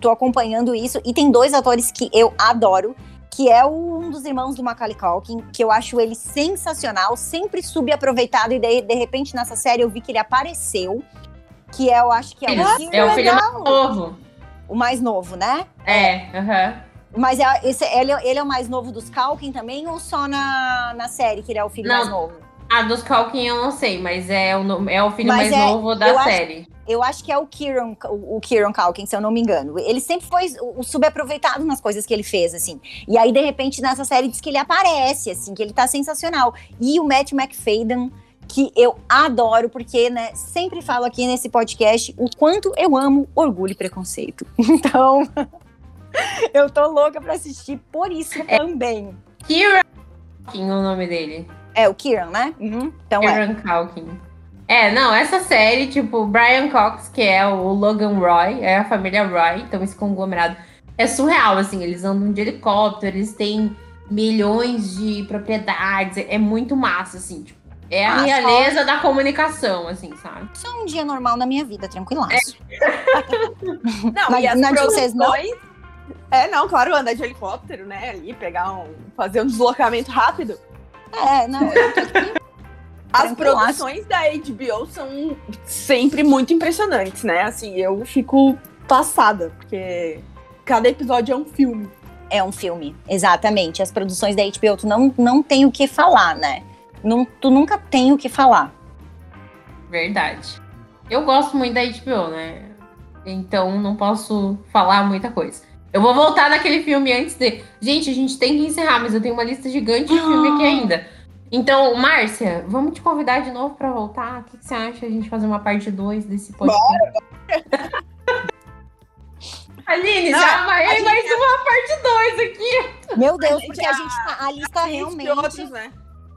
tô acompanhando isso. E tem dois atores que eu adoro, que é o, um dos irmãos do Macaulay Culkin, que eu acho ele sensacional, sempre subaproveitado, e de, de repente nessa série eu vi que ele apareceu. Que é, eu acho que é o. É o filho mais novo. O mais novo, né? É, aham. Uh -huh. Mas é, esse, ele, ele, é o mais novo dos Calkin também, ou só na, na série que ele é o filho não. mais novo? Ah, dos Calkin eu não sei, mas é o, é o filho mas mais é, novo da série. Acho, eu acho que é o Kieran, o, o Kieran Calkin, se eu não me engano. Ele sempre foi o, o subaproveitado nas coisas que ele fez, assim. E aí, de repente, nessa série diz que ele aparece, assim, que ele tá sensacional. E o Matt McFadden, que eu adoro, porque, né, sempre falo aqui nesse podcast o quanto eu amo orgulho e preconceito. Então, eu tô louca pra assistir por isso é, também. Kieran Calkin, o nome dele. É, o Kieran, né? Uhum. Então Kieran é. Calkin. É, não, essa série, tipo, Brian Cox, que é o Logan Roy, é a família Roy, então esse conglomerado é surreal, assim, eles andam de helicóptero, eles têm milhões de propriedades, é muito massa, assim, tipo, é a ah, realeza só... da comunicação, assim, sabe? Só um dia normal na minha vida, tranquilaço. É. não, Mas, e as produções... Não... É, não, claro, andar de helicóptero, né? Ali, pegar um. fazer um deslocamento rápido. É, não, eu tô aqui. As produções da HBO são sempre muito impressionantes, né? Assim, eu fico passada, porque cada episódio é um filme. É um filme, exatamente. As produções da HBO, tu não, não tem o que falar, né? Não, tu nunca tem o que falar. Verdade. Eu gosto muito da HBO, né? Então não posso falar muita coisa. Eu vou voltar naquele filme antes de. Gente, a gente tem que encerrar, mas eu tenho uma lista gigante de filme aqui ainda. Então, Márcia, vamos te convidar de novo para voltar? O que, que, você acha a gente fazer uma parte 2 desse podcast? Bora. Aline, Não, já vai gente... mais uma parte 2 aqui. Meu Deus, a porque a gente tá. A lista realmente. Outros, né?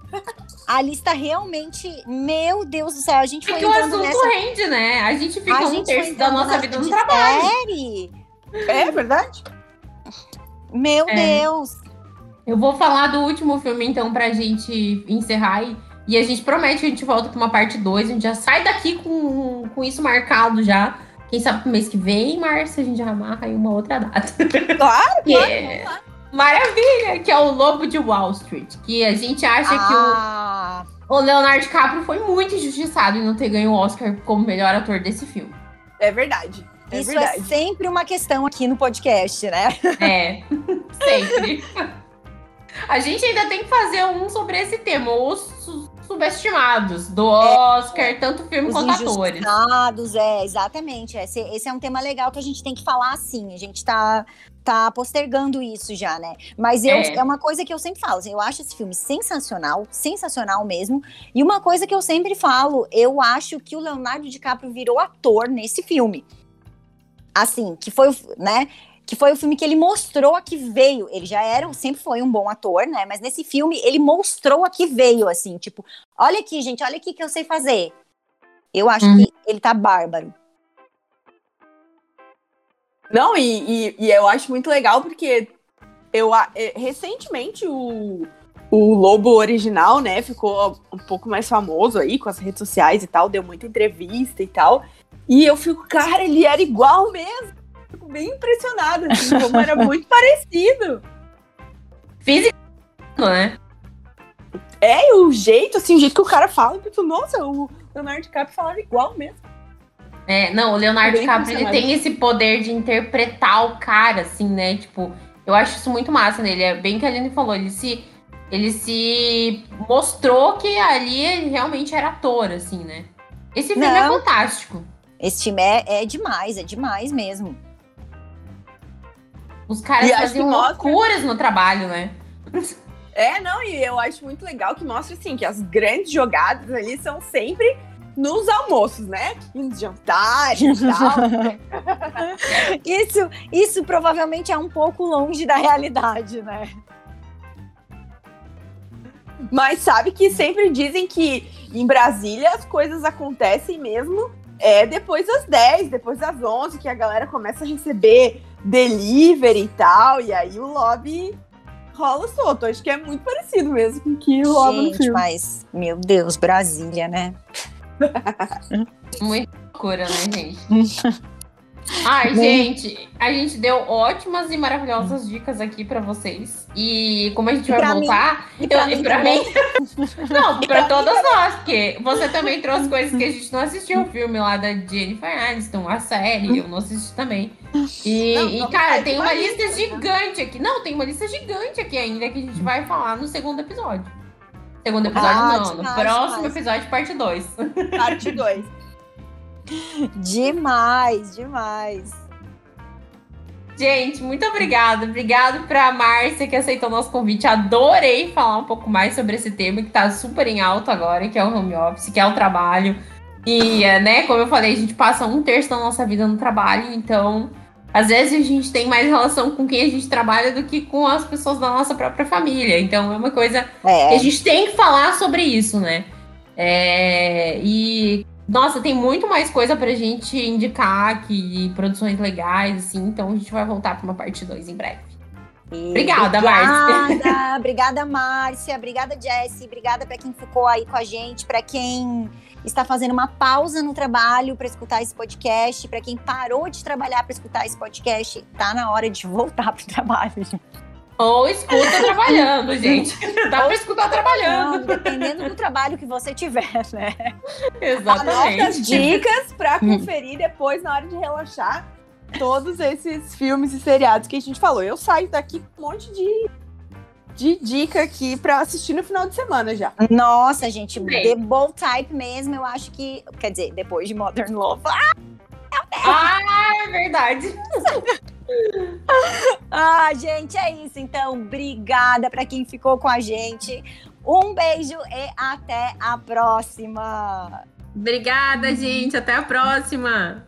A lista realmente, meu Deus do céu, a gente porque foi entrando o assunto nessa... rende, né? A gente fica a um gente terço da nossa vida no trabalho. Série? É verdade? Meu é. Deus! Eu vou falar do último filme, então, pra gente encerrar e, e a gente promete que a gente volta pra uma parte 2. A gente já sai daqui com, com isso marcado já. Quem sabe pro mês que vem, março, a gente já amarra aí uma outra data. Claro, que claro, é... claro. Maravilha! Que é o Lobo de Wall Street. Que a gente acha ah. que o, o Leonardo DiCaprio foi muito injustiçado em não ter ganho o Oscar como melhor ator desse filme. É verdade. É Isso é verdade. é sempre uma questão aqui no podcast, né? É, sempre. A gente ainda tem que fazer um sobre esse tema, os subestimados do Oscar, é, tanto filme quanto atores. é, exatamente. Esse, esse é um tema legal que a gente tem que falar assim. A gente tá, tá postergando isso já, né? Mas eu, é. é uma coisa que eu sempre falo. Assim, eu acho esse filme sensacional, sensacional mesmo. E uma coisa que eu sempre falo, eu acho que o Leonardo DiCaprio virou ator nesse filme assim, que foi, né? Que foi o filme que ele mostrou a que veio. Ele já era, sempre foi um bom ator, né? Mas nesse filme ele mostrou a que veio, assim, tipo, olha aqui, gente, olha aqui que eu sei fazer. Eu acho uhum. que ele tá bárbaro. Não, e, e, e, eu acho muito legal porque eu é, recentemente o, o Lobo original, né, ficou um pouco mais famoso aí com as redes sociais e tal, deu muita entrevista e tal. E eu fico, cara, ele era igual mesmo. Fico bem impressionada, assim, como era muito parecido. Físico, né? É, o jeito, assim, o jeito que o cara fala, eu nossa, o Leonardo DiCaprio falava igual mesmo. É, não, o Leonardo DiCaprio ele tem esse poder de interpretar o cara, assim, né? Tipo, eu acho isso muito massa nele. É bem que a Aline falou, ele se, ele se mostrou que ali ele realmente era ator, assim, né? Esse filme é não. é fantástico. Esse time é, é demais, é demais mesmo. Os caras faziam loucuras no trabalho, né? É, não, e eu acho muito legal que mostra assim que as grandes jogadas ali são sempre nos almoços, né? E nos jantares e tal. isso, isso provavelmente é um pouco longe da realidade, né? Mas sabe que sempre dizem que em Brasília as coisas acontecem mesmo é depois das 10, depois das 11, que a galera começa a receber delivery e tal, e aí o lobby rola solto. Acho que é muito parecido mesmo com o que rola no filme. mas, meu Deus, Brasília, né? Muita loucura, né, gente? Ai, gente, a gente deu ótimas e maravilhosas dicas aqui para vocês. E como a gente E vai voltar, mim? E pra eu- e mim pra também? mim. Não, pra todas nós, porque você também trouxe coisas que a gente não assistiu o filme lá da Jennifer Aniston, a série, eu não assisti também. E, Não, e, não, cara, tem uma lista, lista gigante aqui. Não, tem uma lista gigante aqui ainda que a gente vai falar no segundo episódio. Segundo episódio, Ah, não. No demais, próximo demais. episódio, parte 2. Parte 2. Demais, demais. Gente, muito obrigada. Obrigado pra Márcia que aceitou o nosso convite. Adorei falar um pouco mais sobre esse tema que tá super em alta agora, que é o home office, que é o trabalho. E, é, né, como eu falei, a gente passa um terço da nossa vida no trabalho, então às vezes a gente tem mais relação com quem a gente trabalha do que com as pessoas da nossa própria família. Então é uma coisa que a É, gente tem que falar sobre isso, né? É, e, nossa, tem muito mais coisa pra gente indicar aqui, produções legais, assim, então a gente vai voltar pra uma parte 2 em breve. e Obrigada, Márcia. Obrigada, obrigada, Márcia. Obrigada, Jessie. Obrigada para quem ficou aí com a gente, para quem está fazendo uma pausa no trabalho para escutar esse podcast, para quem parou de trabalhar para escutar esse podcast, tá na hora de voltar pro trabalho. Ou escuta trabalhando, gente. Dá pra escutar trabalhando. Dependendo do trabalho que você tiver, né? Anota as Exatamente. dicas pra conferir depois, na hora de relaxar, todos esses filmes e seriados que a gente falou. Eu saio daqui com um monte de, de dica aqui pra assistir no final de semana já. Nossa, gente, Bem. The Bold Type mesmo, eu acho que. Quer dizer, depois de Modern Love. Ah, é verdade. Ah, gente, é isso. Então, obrigada para quem ficou com a gente. Um beijo e até a próxima. Obrigada, gente. Até a próxima.